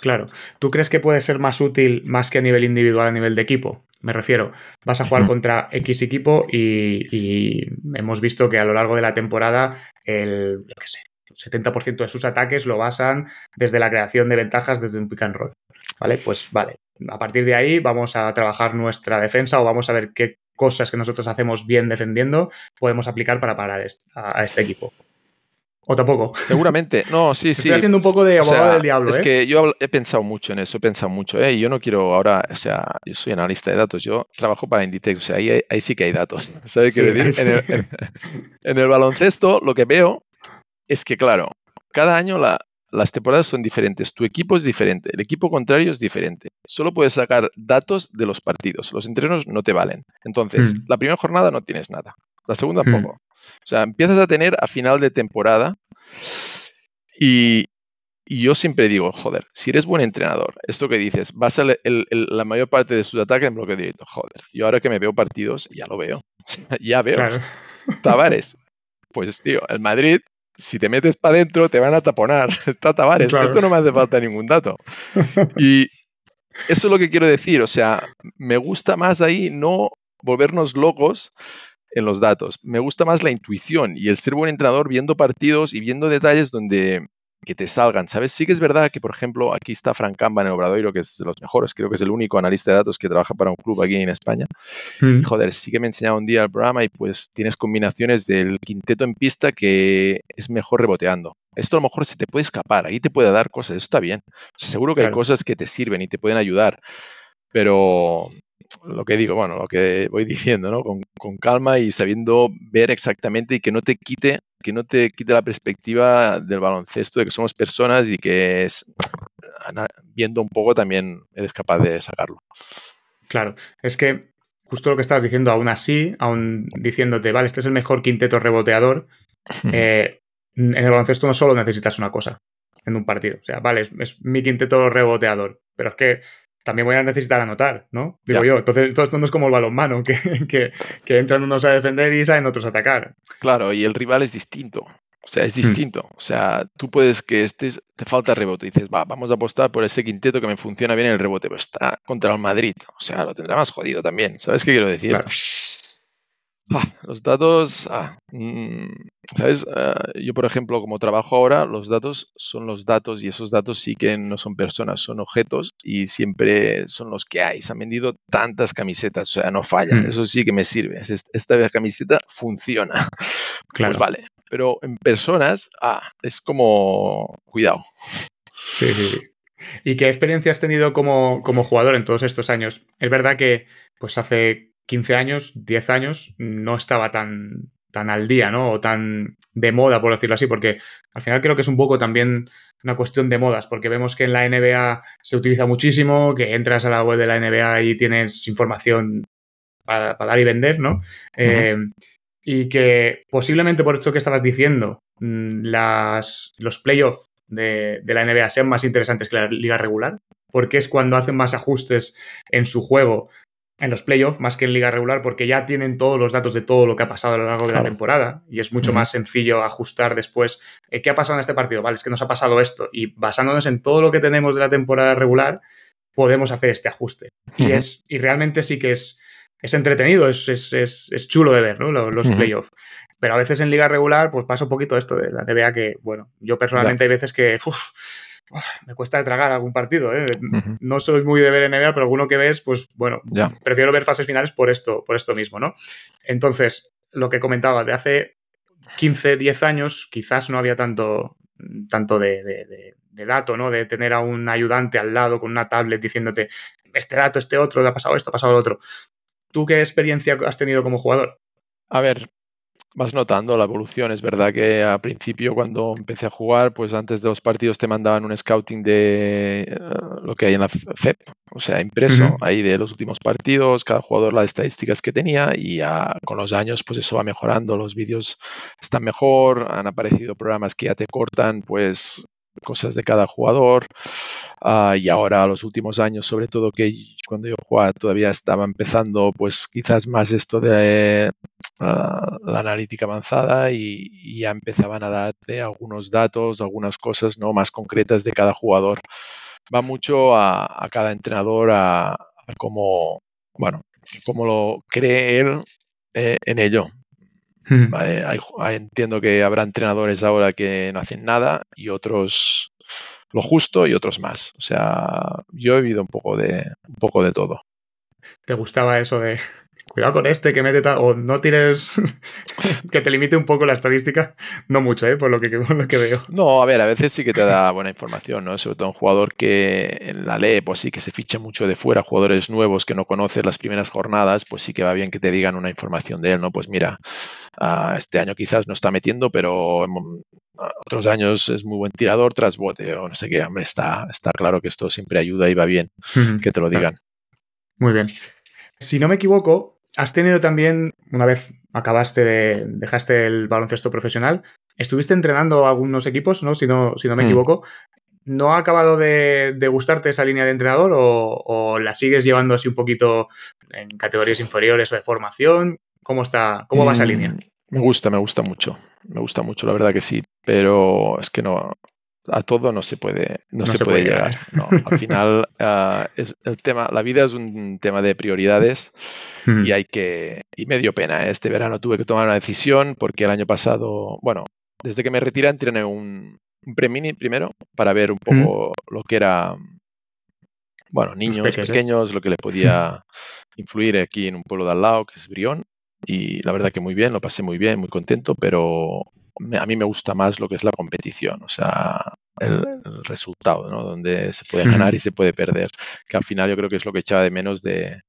Claro. ¿Tú crees que puede ser más útil más que a nivel individual, a nivel de equipo? Me refiero, vas a jugar contra X equipo y, hemos visto que a lo largo de la temporada el, qué sé, 70% de sus ataques lo basan desde la creación de ventajas desde un pick and roll. ¿Vale? Pues vale, a partir de ahí vamos a trabajar nuestra defensa o vamos a ver qué cosas que nosotros hacemos bien defendiendo podemos aplicar para parar a este equipo. ¿O tampoco? Seguramente. No, sí, sí. Estoy haciendo un poco de abogado del diablo. Es ¿eh? que yo he pensado mucho en eso, he pensado mucho. ¿eh? Y yo no quiero ahora, o sea, yo soy analista de datos, yo trabajo para Inditex, o sea, ahí, ahí sí que hay datos. ¿Sabes qué decir? En el, baloncesto lo que veo es que, claro, cada año las temporadas son diferentes, tu equipo es diferente, el equipo contrario es diferente. Solo puedes sacar datos de los partidos, los entrenos no te valen. Entonces, hmm. la primera jornada no tienes nada, la segunda hmm. poco. O sea, empiezas a tener a final de temporada y, yo siempre digo, joder, si eres buen entrenador, esto que dices, vas a la mayor parte de sus ataques en bloque directo, joder, yo ahora que me veo partidos, ya lo veo, ya veo. Tavares, pues tío, el Madrid, si te metes para adentro, te van a taponar. Está Tavares, esto no me hace falta ningún dato. Y eso es lo que quiero decir, o sea, me gusta más ahí no volvernos locos en los datos. Me gusta más la intuición y el ser buen entrenador viendo partidos y viendo detalles donde que te salgan, ¿sabes? Sí que es verdad que, por ejemplo, aquí está Frank Camba en el Obradoiro, que es de los mejores, creo que es el único analista de datos que trabaja para un club aquí en España. Mm. joder, sí que me enseñado un día el programa y pues tienes combinaciones del quinteto en pista que es mejor reboteando. Esto a lo mejor se te puede escapar, ahí te puede dar cosas, eso está bien. seguro que hay cosas que te sirven y te pueden ayudar, pero lo que digo, bueno, lo que voy diciendo, ¿no? Con, calma y sabiendo ver exactamente y que no te quite, que no te quite la perspectiva del baloncesto, de que somos personas y que es viendo un poco también eres capaz de sacarlo. Claro, es que justo lo que estabas diciendo, aún así, aún diciéndote, vale, este es el mejor quinteto reboteador, eh, en el baloncesto no solo necesitas una cosa en un partido. O sea, vale, es mi quinteto reboteador, pero es que también voy a necesitar anotar, ¿no? Digo yo. Entonces, todo esto no es como el balonmano, que, que, que entran unos a defender y salen otros a atacar. Claro, y el rival es distinto. O sea, es hmm. distinto. O sea, tú puedes que estés, te falta rebote y dices, va, vamos a apostar por ese quinteto que me funciona bien en el rebote, pero está contra el Madrid. O sea, lo tendrá más jodido también. ¿Sabes qué quiero decir? Ah, los datos, ah, mm, ¿sabes? Ah, yo, por ejemplo, como trabajo ahora, los datos son los datos y esos datos sí que no son personas, son objetos y siempre son los que hay. Se han vendido tantas camisetas, o sea, no fallan. Hmm. Eso sí que me sirve. Esta camiseta funciona. Pues claro. Pues vale, pero en personas, ah, es como, cuidado. Sí, sí, sí. ¿Y qué experiencia has tenido como, como jugador en todos estos años? Es verdad que, pues hace 15 años, 10 años, no estaba tan, tan al día, ¿no? O tan de moda, por decirlo así, porque al final creo que es un poco también una cuestión de modas, porque vemos que en la NBA se utiliza muchísimo, que entras a la web de la NBA y tienes información para, dar y vender, ¿no? Eh, y que posiblemente por esto que estabas diciendo, mm, las, los playoffs de, de la NBA sean más interesantes que la liga regular, porque es cuando hacen más ajustes en su juego en los playoffs más que en liga regular porque ya tienen todos los datos de todo lo que ha pasado a lo largo de la temporada y es mucho más sencillo ajustar después eh, qué ha pasado en este partido, vale, es que nos ha pasado esto y basándonos en todo lo que tenemos de la temporada regular podemos hacer este ajuste. Y es y realmente sí que es es entretenido, es, es, es, chulo de ver, ¿no? Los, playoffs. Pero a veces en liga regular, pues pasa un poquito esto de la NBA que, bueno, yo personalmente hay veces que me cuesta tragar algún partido. ¿eh? No soy muy de ver NBA, pero alguno que ves, pues bueno, prefiero ver fases finales por esto, por esto mismo, ¿no? Entonces, lo que comentaba, de hace 15, 10 años, quizás no había tanto, tanto de, de, dato, ¿no? De tener a un ayudante al lado con una tablet diciéndote este dato, este otro, ha pasado esto, ha pasado lo otro. ¿Tú qué experiencia has tenido como jugador? A ver, vas notando la evolución. Es verdad que al principio cuando empecé a jugar, pues antes de los partidos te mandaban un scouting de eh, lo que hay en la FEP, o sea, impreso ahí de los últimos partidos, cada jugador las estadísticas que tenía y ya con los años pues eso va mejorando, los vídeos están mejor, han aparecido programas que ya te cortan pues cosas de cada jugador. Ah, y ahora, los últimos años, sobre todo que cuando yo jugaba todavía estaba empezando, pues quizás más esto de ah, la analítica avanzada y, ya empezaban a darte algunos datos, algunas cosas no más concretas de cada jugador. Va mucho a, cada entrenador a, cómo, bueno, cómo lo cree él eh, en ello entiendo que habrá entrenadores ahora que no hacen nada y otros lo justo y otros más. O sea, yo he vivido un poco de, un poco de todo. ¿Te gustaba eso de cuidado con este que mete tal, o no tienes que te limite un poco la estadística, no mucho, ¿eh? por, lo que, lo que veo. No, a ver, a veces sí que te da buena información, ¿no? Sobre todo un jugador que en la ley, pues sí que se ficha mucho de fuera, jugadores nuevos que no conoces las primeras jornadas, pues sí que va bien que te digan una información de él, ¿no? Pues mira, ah, este año quizás no está metiendo, pero otros años es muy buen tirador tras bote o no sé qué, hombre, está, está claro que esto siempre ayuda y va bien que te lo digan. Muy bien. Si no me equivoco, has tenido también, una vez acabaste de, dejaste el baloncesto profesional, estuviste entrenando algunos equipos, ¿no? Si no, si no me mm. equivoco. ¿No ha acabado de, gustarte esa línea de entrenador o, la sigues llevando así un poquito en categorías inferiores o de formación? ¿Cómo está, cómo va esa mm, línea? Me gusta, me gusta mucho. Me gusta mucho, la verdad que sí. Pero es que no, a todo no se puede, no, se, puede, llegar. al final, ah, es el tema, la vida es un tema de prioridades hmm. y hay que. Y me dio pena. ¿eh? Este verano tuve que tomar una decisión porque el año pasado, bueno, desde que me retiré, entrené un, un pre-mini primero para ver un poco hmm. lo que era. Bueno, niños ¿eh? pequeños, lo que le podía influir aquí en un pueblo de al lado, que es Brión. Y la verdad que muy bien, lo pasé muy bien, muy contento, pero a mí me gusta más lo que es la competición, o sea, el, resultado, ¿no? Donde se puede ganar y se puede perder, que al final yo creo que es lo que echaba de menos de,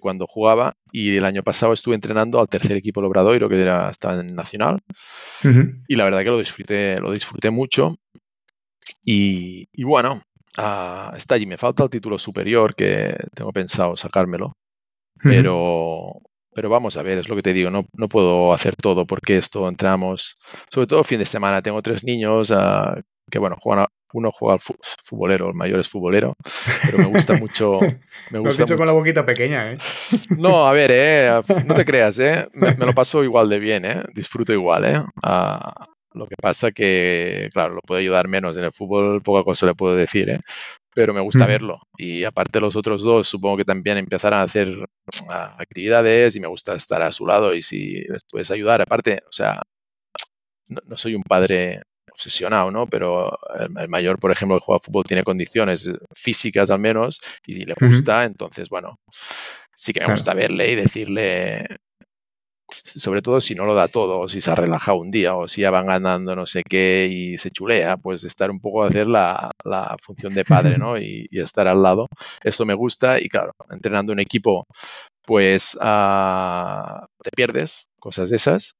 cuando jugaba. Y el año pasado estuve entrenando al tercer equipo Lobradoiro, que era, estaba en Nacional, y la verdad que lo disfruté, lo disfruté mucho. Y, bueno, ah, está allí, me falta el título superior, que tengo pensado sacármelo, pero pero vamos a ver, es lo que te digo, no, no puedo hacer todo porque esto entramos, sobre todo fin de semana, tengo tres niños uh, que, bueno, juegan uno juega al futbolero, el mayor es futbolero, pero me gusta mucho. Me gusta lo has dicho con la boquita pequeña, ¿eh? No, a ver, ¿eh? No te creas, ¿eh? Me, lo paso igual de bien, ¿eh? Disfruto igual, ¿eh? Uh, lo que pasa que, claro, lo puedo ayudar menos. En el fútbol poca cosa le puedo decir, ¿eh? Pero me gusta verlo. Y aparte los otros dos, supongo que también empezarán a hacer actividades y me gusta estar a su lado y si les puedes ayudar, aparte, o sea, no, soy un padre obsesionado, ¿no? Pero el, mayor, por ejemplo, que juega fútbol tiene condiciones físicas al menos y le gusta, entonces, bueno, sí que me gusta verle y decirle sobre todo si no lo da todo, o si se ha relajado un día, o si ya van ganando no sé qué y se chulea, pues estar un poco a hacer la, función de padre, ¿no? Y, estar al lado. Esto me gusta y claro, entrenando un equipo, pues ah, te pierdes cosas de esas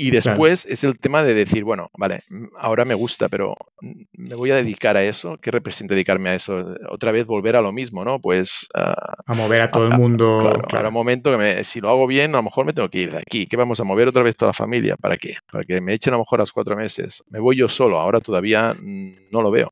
y después es el tema de decir, bueno, vale, ahora me gusta, pero me voy a dedicar a eso. ¿Qué representa dedicarme a eso? Otra vez volver a lo mismo, ¿no? Pues... Ah, a mover a todo el mundo. Claro, claro. un momento que si lo hago bien, a lo mejor me tengo que ir de aquí. ¿Qué vamos a mover otra vez toda la familia? ¿Para qué? Para que me echen a lo mejor a los cuatro meses. Me voy yo solo, ahora todavía mm, no lo veo.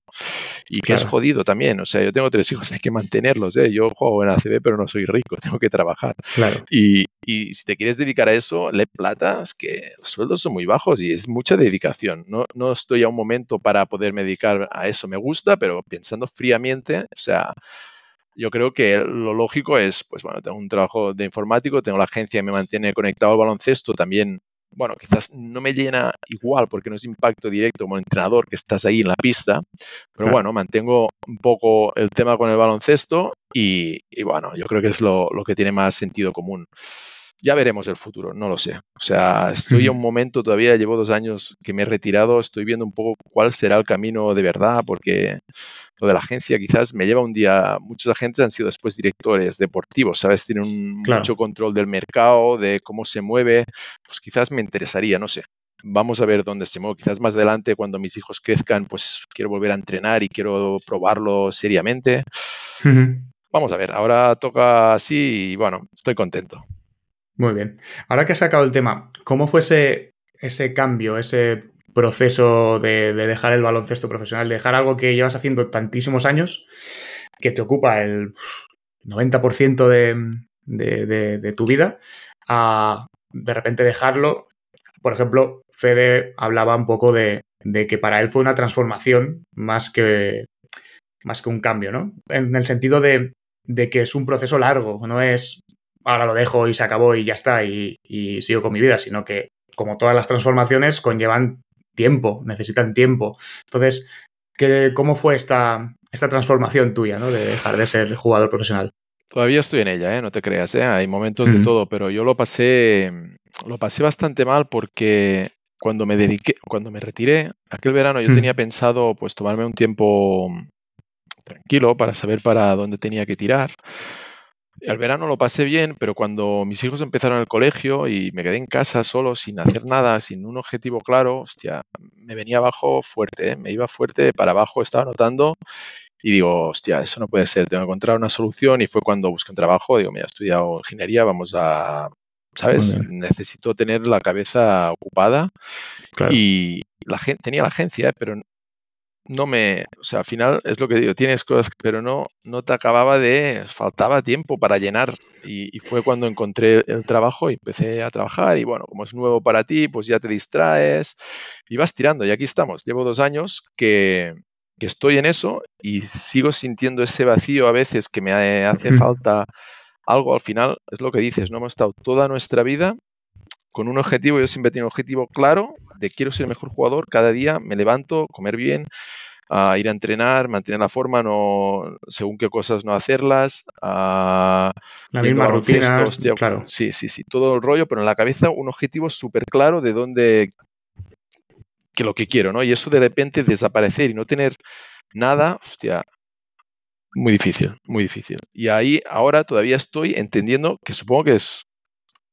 Y que es jodido también. O sea, yo tengo tres hijos, hay que mantenerlos. ¿eh? Yo juego en ACB, pero no soy rico, tengo que trabajar. Claro. Y, y si te quieres dedicar a eso, le plata, es que sueldos son muy bajos y es mucha dedicación. No, no estoy a un momento para poderme dedicar a eso. Me gusta, pero pensando fríamente, o sea, yo creo que lo lógico es, pues bueno, tengo un trabajo de informático, tengo la agencia que me mantiene conectado al baloncesto, también, bueno, quizás no me llena igual porque no es impacto directo como entrenador que estás ahí en la pista, pero bueno, mantengo un poco el tema con el baloncesto y, bueno, yo creo que es lo, lo que tiene más sentido común ya veremos el futuro, no lo sé. O sea, estoy a un momento, todavía llevo dos años que me he retirado, estoy viendo un poco cuál será el camino de verdad, porque lo de la agencia quizás me lleva un día, muchos agentes han sido después directores deportivos, ¿sabes? Tienen mucho control del mercado, de cómo se mueve, pues quizás me interesaría, no sé. Vamos a ver dónde se mueve. Quizás más adelante, cuando mis hijos crezcan, pues quiero volver a entrenar y quiero probarlo seriamente. Vamos a ver, ahora toca así y bueno, estoy contento. Muy bien. Ahora que has sacado el tema, ¿cómo fue ese, cambio, ese proceso de, dejar el baloncesto profesional, de dejar algo que llevas haciendo tantísimos años, que te ocupa el 90% de, de, tu vida, a de repente dejarlo? Por ejemplo, Fede hablaba un poco de, que para él fue una transformación más que, más que un cambio, ¿no? En el sentido de, de que es un proceso largo, no es ahora lo dejo y se acabó y ya está y, sigo con mi vida, sino que como todas las transformaciones conllevan tiempo, necesitan tiempo. Entonces, ¿qué, ¿cómo fue esta, esta transformación tuya, ¿no? De dejar de ser jugador profesional. Todavía estoy en ella, ¿eh? no te creas, ¿eh? hay momentos de todo, pero yo lo pasé, lo pasé bastante mal porque cuando me dediqué, cuando me retiré, aquel verano yo tenía pensado pues tomarme un tiempo tranquilo para saber para dónde tenía que tirar. El verano lo pasé bien, pero cuando mis hijos empezaron el colegio y me quedé en casa solo, sin hacer nada, sin un objetivo claro, hostia, me venía abajo fuerte, ¿eh? me iba fuerte para abajo, estaba notando y digo, hostia, eso no puede ser, tengo que encontrar una solución y fue cuando busqué un trabajo, digo, mira, he estudiado ingeniería, vamos a, ¿sabes? Necesito tener la cabeza ocupada y la gente, tenía la agencia, pero no me, o sea, al final es lo que digo, tienes cosas, pero no, no te acababa de, faltaba tiempo para llenar. Y, fue cuando encontré el trabajo y empecé a trabajar y bueno, como es nuevo para ti, pues ya te distraes y vas tirando. Y aquí estamos, llevo dos años que, que estoy en eso y sigo sintiendo ese vacío a veces que me hace falta algo. Al final, es lo que dices, no hemos estado toda nuestra vida con un objetivo, yo siempre tengo un objetivo claro de quiero ser el mejor jugador, cada día me levanto, comer bien, a ir a entrenar, mantener la forma, no según qué cosas no hacerlas, a la misma rutina, claro. Sí, sí, sí, todo el rollo, pero en la cabeza un objetivo súper claro de dónde que lo que quiero, ¿no? Y eso de repente desaparecer y no tener nada, hostia, muy difícil, muy difícil. Y ahí ahora todavía estoy entendiendo que supongo que es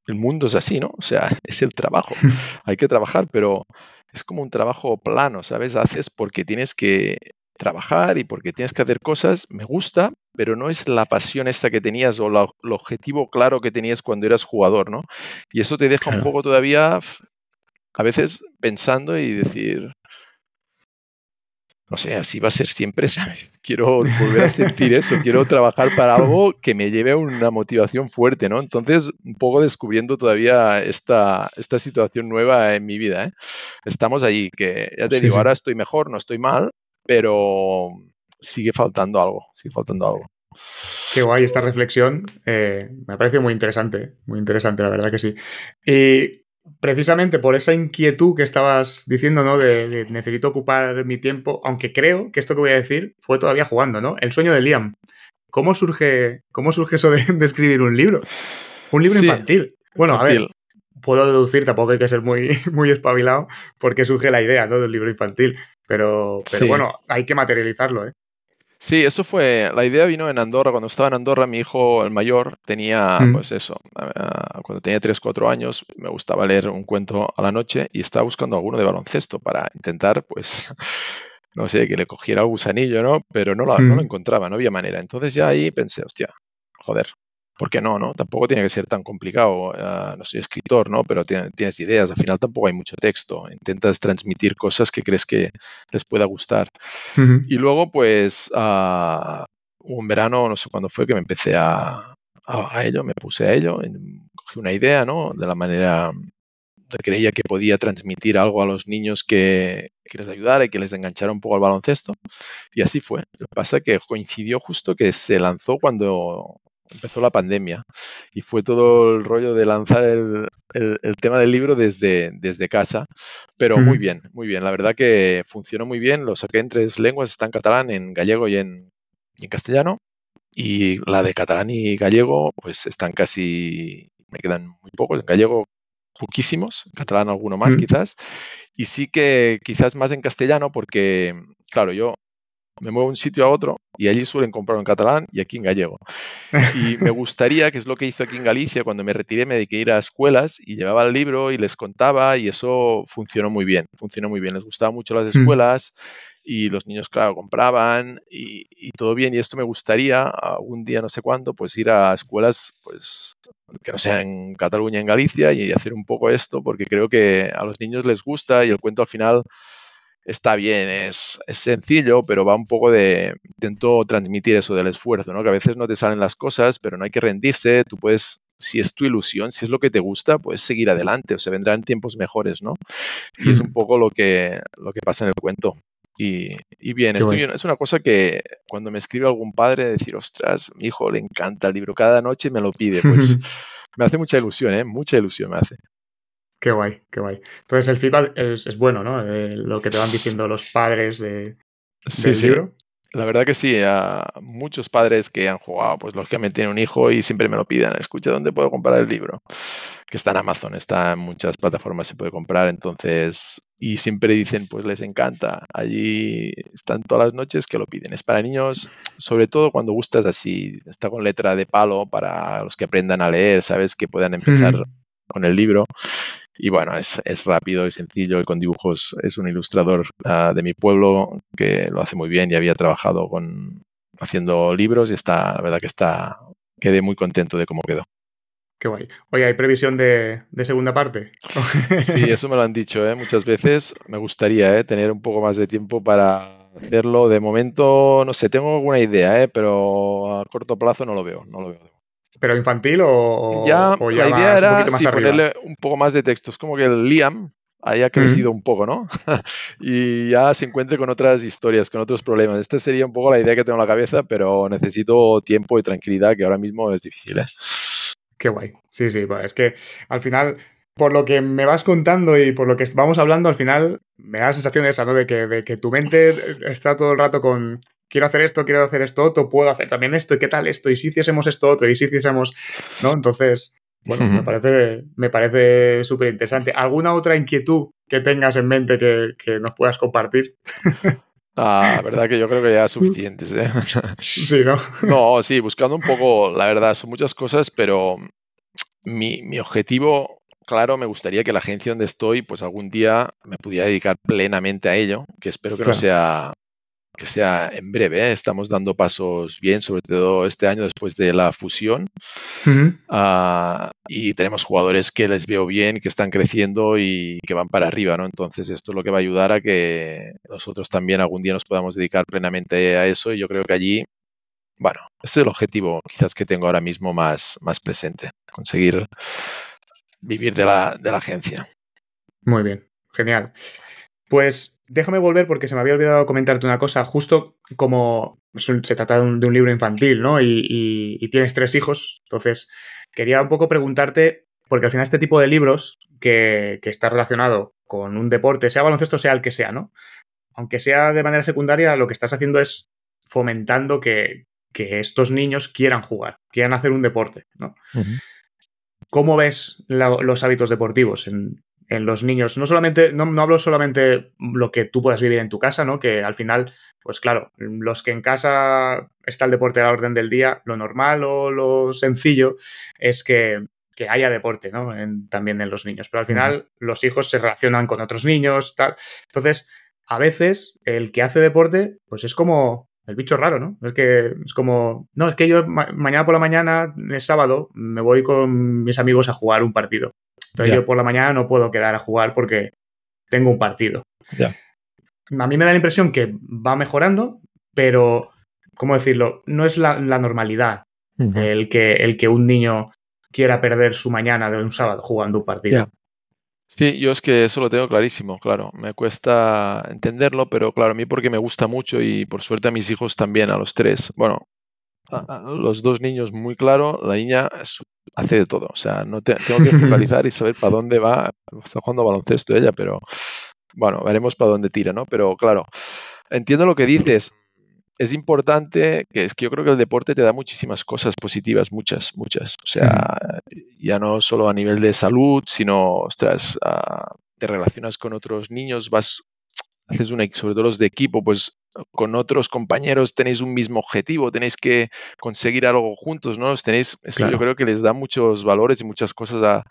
el mundo es así, ¿no? O sea, es el trabajo. Hay que trabajar, pero es como un trabajo plano, ¿sabes? Haces porque tienes que trabajar y porque tienes que hacer cosas. Me gusta, pero no es la pasión esta que tenías o el objetivo claro que tenías cuando eras jugador, ¿no? Y eso te deja un poco todavía a veces pensando y decir, no sé, así va a ser siempre, ¿sabes? Quiero volver a sentir eso, quiero trabajar para algo que me lleve a una motivación fuerte, ¿no? Entonces, un poco descubriendo todavía esta, esta situación nueva en mi vida, ¿eh? Estamos ahí, que ya te digo, ahora estoy mejor, no estoy mal, pero sigue faltando algo, sigue faltando algo. Qué guay esta reflexión, eh, me parece muy interesante, muy interesante, la verdad que sí. Y precisamente por esa inquietud que estabas diciendo, ¿no? De, necesito ocupar mi tiempo, aunque creo que esto que voy a decir fue todavía jugando, ¿no? El sueño de Liam. ¿Cómo surge, cómo surge eso de, escribir un libro? Un libro infantil. Bueno, a ver, puedo deducir, tampoco hay que ser muy, muy espabilado, porque surge la idea ¿no? del libro infantil. Pero, pero bueno, hay que materializarlo, ¿eh? Sí, eso fue, la idea vino en Andorra, cuando estaba en Andorra mi hijo, el mayor, tenía, mm. pues eso, cuando tenía 3, 4 años, me gustaba leer un cuento a la noche y estaba buscando alguno de baloncesto para intentar, pues, no sé, que le cogiera el gusanillo, ¿no? Pero no lo, no lo encontraba, no había manera. Entonces ya ahí pensé, hostia, joder, ¿por qué no, no? Tampoco tiene que ser tan complicado. Ah, no soy escritor, ¿no? Pero tienes ideas. Al final tampoco hay mucho texto. Intentas transmitir cosas que crees que les pueda gustar. Y luego, pues, uh, un verano, no sé cuándo fue, que me empecé a, a, ello, me puse a ello, cogí una idea, ¿no? De la manera que creía que podía transmitir algo a los niños que, que, les ayudara y que les enganchara un poco al baloncesto. Y así fue. Lo que pasa es que coincidió justo que se lanzó cuando empezó la pandemia y fue todo el rollo de lanzar el, tema del libro desde, desde casa, pero muy bien, muy bien. La verdad que funcionó muy bien, lo saqué en tres lenguas, está en catalán, en gallego y en, castellano, y la de catalán y gallego pues están casi, me quedan muy pocos, en gallego poquísimos, en catalán alguno más quizás, y sí que quizás más en castellano porque, claro, yo me muevo de un sitio a otro y allí suelen comprar en catalán y aquí en gallego. Y me gustaría, que es lo que hizo aquí en Galicia, cuando me retiré me dediqué a ir a escuelas y llevaba el libro y les contaba y eso funcionó muy bien, funcionó muy bien. Les gustaba mucho las hmm. escuelas y los niños, claro, compraban y, todo bien. Y esto me gustaría algún día, no sé cuándo, pues ir a escuelas, pues que no sea en Cataluña, en Galicia y hacer un poco esto, porque creo que a los niños les gusta y el cuento al final está bien, es, sencillo, pero va un poco de, intento transmitir eso del esfuerzo, ¿no? Que a veces no te salen las cosas, pero no hay que rendirse, tú puedes, si es tu ilusión, si es lo que te gusta, puedes seguir adelante, o se vendrán tiempos mejores, ¿no? Y es un poco lo que, lo que pasa en el cuento. Y, bien, estoy bien, es una cosa que cuando me escribe algún padre, decir, ostras, mi hijo le encanta el libro, cada noche me lo pide, pues me hace mucha ilusión, ¿eh? Mucha ilusión me hace. Qué guay, qué guay. Entonces el feedback es, bueno, ¿no? Eh, lo que te van diciendo los padres de, sí, sí. La verdad que sí, a muchos padres que han jugado, pues lógicamente tienen un hijo y siempre me lo piden, escucha, ¿dónde puedo comprar el libro? Que está en Amazon, está en muchas plataformas, se puede comprar, entonces, y siempre dicen, pues les encanta, allí están todas las noches que lo piden. Es para niños, sobre todo cuando gustas así, está con letra de palo para los que aprendan a leer, ¿sabes? Que puedan empezar con el libro. Y bueno, es, rápido y sencillo y con dibujos. Es un ilustrador ah, de mi pueblo que lo hace muy bien y había trabajado con haciendo libros y está, la verdad que está, quedé muy contento de cómo quedó. Qué guay. Oye, ¿hay previsión de, segunda parte? Sí, eso me lo han dicho ¿eh? muchas veces. Me gustaría ¿eh? tener un poco más de tiempo para hacerlo. De momento, no sé, tengo alguna idea, ¿eh? pero a corto plazo no lo veo. No lo veo. ¿Pero infantil o ya? la idea era ponerle un poco más de texto. Es como que el Liam haya crecido un poco, ¿no? y ya se encuentre con otras historias, con otros problemas. Esta sería un poco la idea que tengo en la cabeza, pero necesito tiempo y tranquilidad, que ahora mismo es difícil. ¿eh? Qué guay. Sí, sí, es que al final, por lo que me vas contando y por lo que vamos hablando, al final me da la sensación esa, ¿no? De que, de que tu mente está todo el rato con quiero hacer esto, quiero hacer esto otro, puedo hacer también esto, y qué tal esto, y si hiciésemos esto otro, y si hiciésemos, ¿no? Entonces, bueno, me parece, me parece súper interesante. ¿Alguna otra inquietud que tengas en mente que, nos puedas compartir? Ah, verdad que yo creo que ya suficientes, ¿eh? Sí, ¿no? No, sí, buscando un poco, la verdad, son muchas cosas, pero mi, mi objetivo claro, me gustaría que la agencia donde estoy, pues algún día me pudiera dedicar plenamente a ello, que espero que no sea que sea en breve. ¿eh? Estamos dando pasos bien, sobre todo este año después de la fusión. Ah, y tenemos jugadores que les veo bien, que están creciendo y que van para arriba, ¿no? Entonces esto es lo que va a ayudar a que nosotros también algún día nos podamos dedicar plenamente a eso y yo creo que allí, bueno, este es el objetivo quizás que tengo ahora mismo más, más presente, conseguir vivir de la, de la agencia. Muy bien, genial. Pues Déjame volver porque se me había olvidado comentarte una cosa. Justo como se trata de un, libro infantil, ¿no? Y, tienes tres hijos, entonces quería un poco preguntarte, porque al final este tipo de libros que, está relacionado con un deporte, sea baloncesto, sea el que sea, ¿no? Aunque sea de manera secundaria, lo que estás haciendo es fomentando que, estos niños quieran jugar, quieran hacer un deporte, ¿no? ¿cómo ves los hábitos deportivos en, los niños? No solamente, no, no, hablo solamente lo que tú puedas vivir en tu casa, ¿no? Que al final, pues claro, los que en casa está el deporte a la orden del día, lo normal o lo sencillo es que, haya deporte, ¿no? también en los niños. Pero al final los hijos se relacionan con otros niños, tal. Entonces, a veces el que hace deporte, pues es como el bicho raro, ¿no? Es que es como, no, es que yo mañana por la mañana, es sábado, me voy con mis amigos a jugar un partido. Entonces yo por la mañana no puedo quedar a jugar porque tengo un partido. A mí me da la impresión que va mejorando, pero, ¿cómo decirlo? No es la, normalidad el, que, el que un niño quiera perder su mañana de un sábado jugando un partido. Sí, yo es que eso lo tengo clarísimo, claro. Me cuesta entenderlo, pero claro, a mí porque me gusta mucho y por suerte a mis hijos también, a los tres. Bueno, a, los dos niños muy claro, la niña hace de todo. O sea, no tengo que focalizar y saber para dónde va. Está jugando baloncesto ella, pero bueno, veremos para dónde tira, ¿no? Pero claro, entiendo lo que dices es importante, que es que yo creo que el deporte te da muchísimas cosas positivas, muchas, muchas. O sea, ya no solo a nivel de salud, sino, ostras, ah, te relacionas con otros niños, vas, haces una, sobre todo los de equipo, pues con otros compañeros tenéis un mismo objetivo, tenéis que conseguir algo juntos, ¿no? Tenéis, eso yo creo que les da muchos valores y muchas cosas a,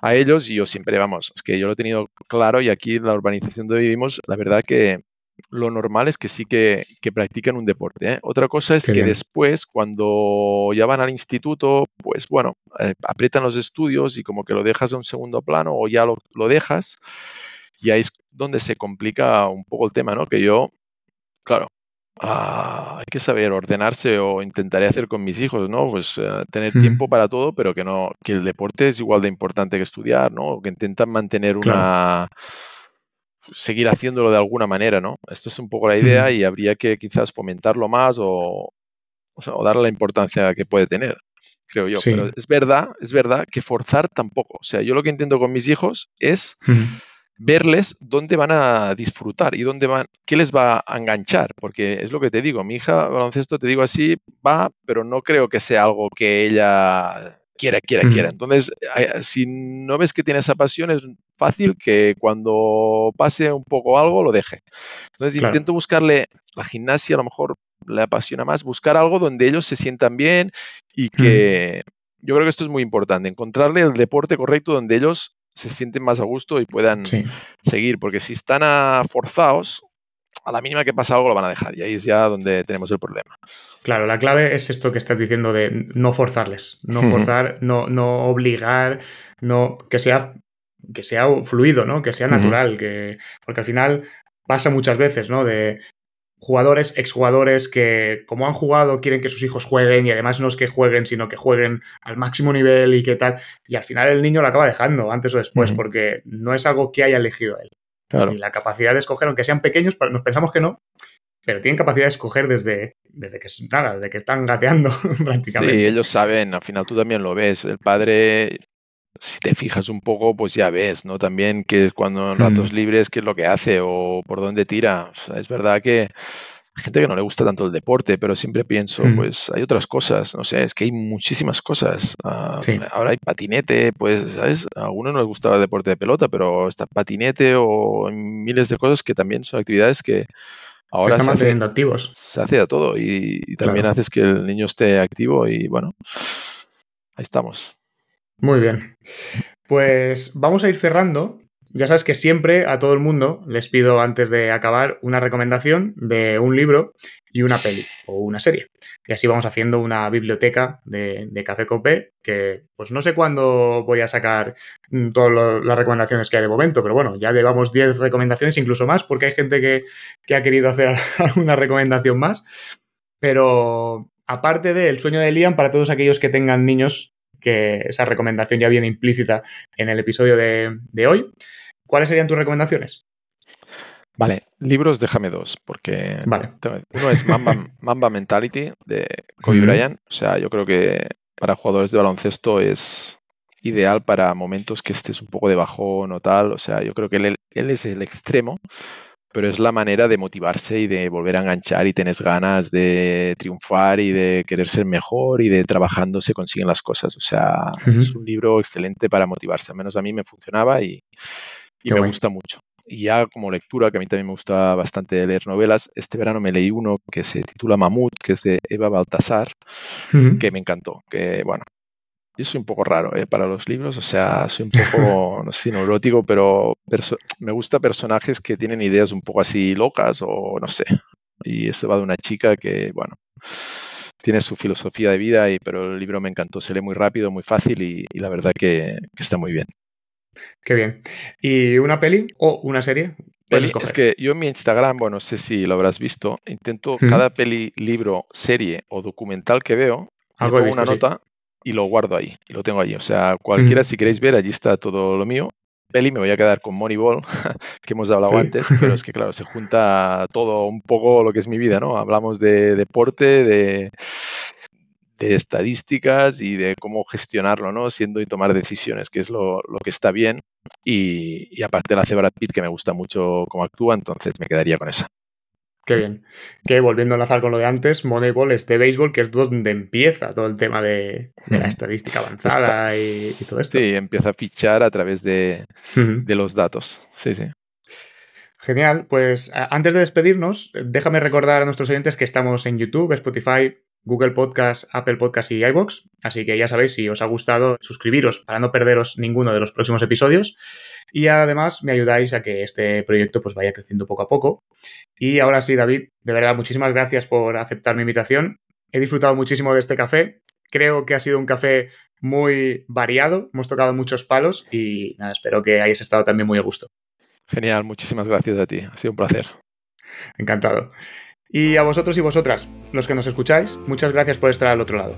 a ellos y yo siempre, vamos, es que yo lo he tenido claro y aquí en la urbanización donde vivimos, la verdad que lo normal es que sí que, practican un deporte. ¿eh? Otra cosa es que después, cuando ya van al instituto, pues bueno, eh, aprietan los estudios y como que lo dejas a un segundo plano o ya lo, dejas. Y ahí es donde se complica un poco el tema, ¿no? Que yo, claro, ah, hay que saber ordenarse o intentaré hacer con mis hijos, ¿no? Pues eh, tener tiempo para todo, pero que no, que el deporte es igual de importante que estudiar, ¿no? Que intentan mantener una seguir haciéndolo de alguna manera, ¿no? Esto es un poco la idea y habría que quizás fomentarlo más o, o, darle la importancia que puede tener, creo yo. Pero es verdad, es verdad que forzar tampoco. O sea, yo lo que intento con mis hijos es verles dónde van a disfrutar y dónde van, qué les va a enganchar, porque es lo que te digo, mi hija baloncesto, te digo así, va, pero no creo que sea algo que ella quiera, quiera, quiera. Entonces, si no ves que tiene esa pasión, es fácil que cuando pase un poco algo lo deje. Entonces, intento buscarle la gimnasia, a lo mejor le apasiona más, buscar algo donde ellos se sientan bien y que yo creo que esto es muy importante, encontrarle el deporte correcto donde ellos se sienten más a gusto y puedan seguir, porque si están forzados, a la mínima que pasa algo lo van a dejar y ahí es ya donde tenemos el problema. Claro, la clave es esto que estás diciendo de no forzarles, no forzar, no, no obligar, no que sea que sea fluido, ¿no? Que sea natural, que porque al final pasa muchas veces, ¿no? De jugadores, exjugadores que como han jugado quieren que sus hijos jueguen y además no es que jueguen, sino que jueguen al máximo nivel y qué tal. Y al final el niño lo acaba dejando antes o después porque no es algo que haya elegido él. Y la capacidad de escoger, aunque sean pequeños, nos pensamos que no, pero tienen capacidad de escoger desde, desde que nada, desde que están gateando prácticamente. Sí, ellos saben, al final tú también lo ves. El padre, si te fijas un poco, pues ya ves, ¿no? También que cuando en ratos libres, qué es lo que hace o por dónde tira. es verdad que gente que no le gusta tanto el deporte, pero siempre pienso, mm. pues hay otras cosas, no sé, es que hay muchísimas cosas. Ah, ahora hay patinete, pues, ¿sabes? A algunos no les gustaba el deporte de pelota, pero está patinete o miles de cosas que también son actividades que ahora se, están hace, activos. Se hace a todo y, también haces que el niño esté activo y bueno, ahí estamos. Muy bien. Pues vamos a ir cerrando ya sabes que siempre a todo el mundo les pido antes de acabar una recomendación de un libro y una peli o una serie. Y así vamos haciendo una biblioteca de, Café Copé que pues no sé cuándo voy a sacar mm, todas las recomendaciones que hay de momento, pero bueno, ya llevamos 10 recomendaciones, incluso más, porque hay gente que, que ha querido hacer alguna recomendación más. Pero aparte del sueño de Liam, para todos aquellos que tengan niños, que esa recomendación ya viene implícita en el episodio de, de hoy. ¿Cuáles serían tus recomendaciones? Vale, libros déjame dos, porque vale. uno es Mamba, Mentality de Kobe Bryant. O sea, yo creo que para jugadores de baloncesto es ideal para momentos que estés un poco de bajón o tal. O sea, yo creo que él, es el extremo pero es la manera de motivarse y de volver a enganchar y tienes ganas de triunfar y de querer ser mejor y de trabajando se consiguen las cosas. O sea, es un libro excelente para motivarse, al menos a mí me funcionaba y, me gusta mucho. Y ya como lectura, que a mí también me gusta bastante leer novelas, este verano me leí uno que se titula Mamut, que es de Eva Baltasar, que me encantó. Que bueno, yo soy un poco raro ¿eh? para los libros, o sea, soy un poco, no sé si neurótico, pero me gusta personajes que tienen ideas un poco así locas o no sé. Y este va de una chica que, bueno, tiene su filosofía de vida, y, pero el libro me encantó, se lee muy rápido, muy fácil y, la verdad que, está muy bien. Qué bien. ¿Y una peli o una serie? Peli, es que yo en mi Instagram, bueno, no sé si lo habrás visto, intento cada peli, libro, serie o documental que veo, Algo pongo una nota y lo guardo ahí, y lo tengo allí. O sea, cualquiera, si queréis ver, allí está todo lo mío. Peli me voy a quedar con Moneyball, que hemos hablado antes, pero es que claro, se junta todo un poco lo que es mi vida, ¿no? Hablamos de deporte, de, de estadísticas y de cómo gestionarlo, ¿no? Siendo y tomar decisiones, que es lo, lo que está bien. Y, y, aparte la hace Brad Pitt, que me gusta mucho cómo actúa, entonces me quedaría con esa. Qué bien. Que volviendo a enlazar con lo de antes, Moneyball es de béisbol, que es donde empieza todo el tema de, la estadística avanzada y, todo esto. Sí, empieza a fichar a través de, de los datos. Sí, sí. Genial. Pues antes de despedirnos, déjame recordar a nuestros oyentes que estamos en YouTube, Spotify, Google Podcast, Apple Podcast y iBox. Así que ya sabéis, si os ha gustado, suscribiros para no perderos ninguno de los próximos episodios. Y además me ayudáis a que este proyecto pues vaya creciendo poco a poco. Y ahora sí, David, de verdad, muchísimas gracias por aceptar mi invitación. He disfrutado muchísimo de este café. Creo que ha sido un café muy variado. Hemos tocado muchos palos y nada, espero que hayas estado también muy a gusto. Genial, muchísimas gracias a ti. Ha sido un placer. Encantado. Y a vosotros y vosotras, los que nos escucháis, muchas gracias por estar al otro lado.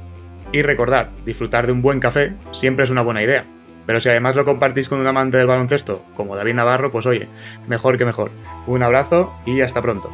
Y recordad, disfrutar de un buen café siempre es una buena idea. Pero si además lo compartís con un amante del baloncesto, como David Navarro, pues oye, mejor que mejor. Un abrazo y hasta pronto.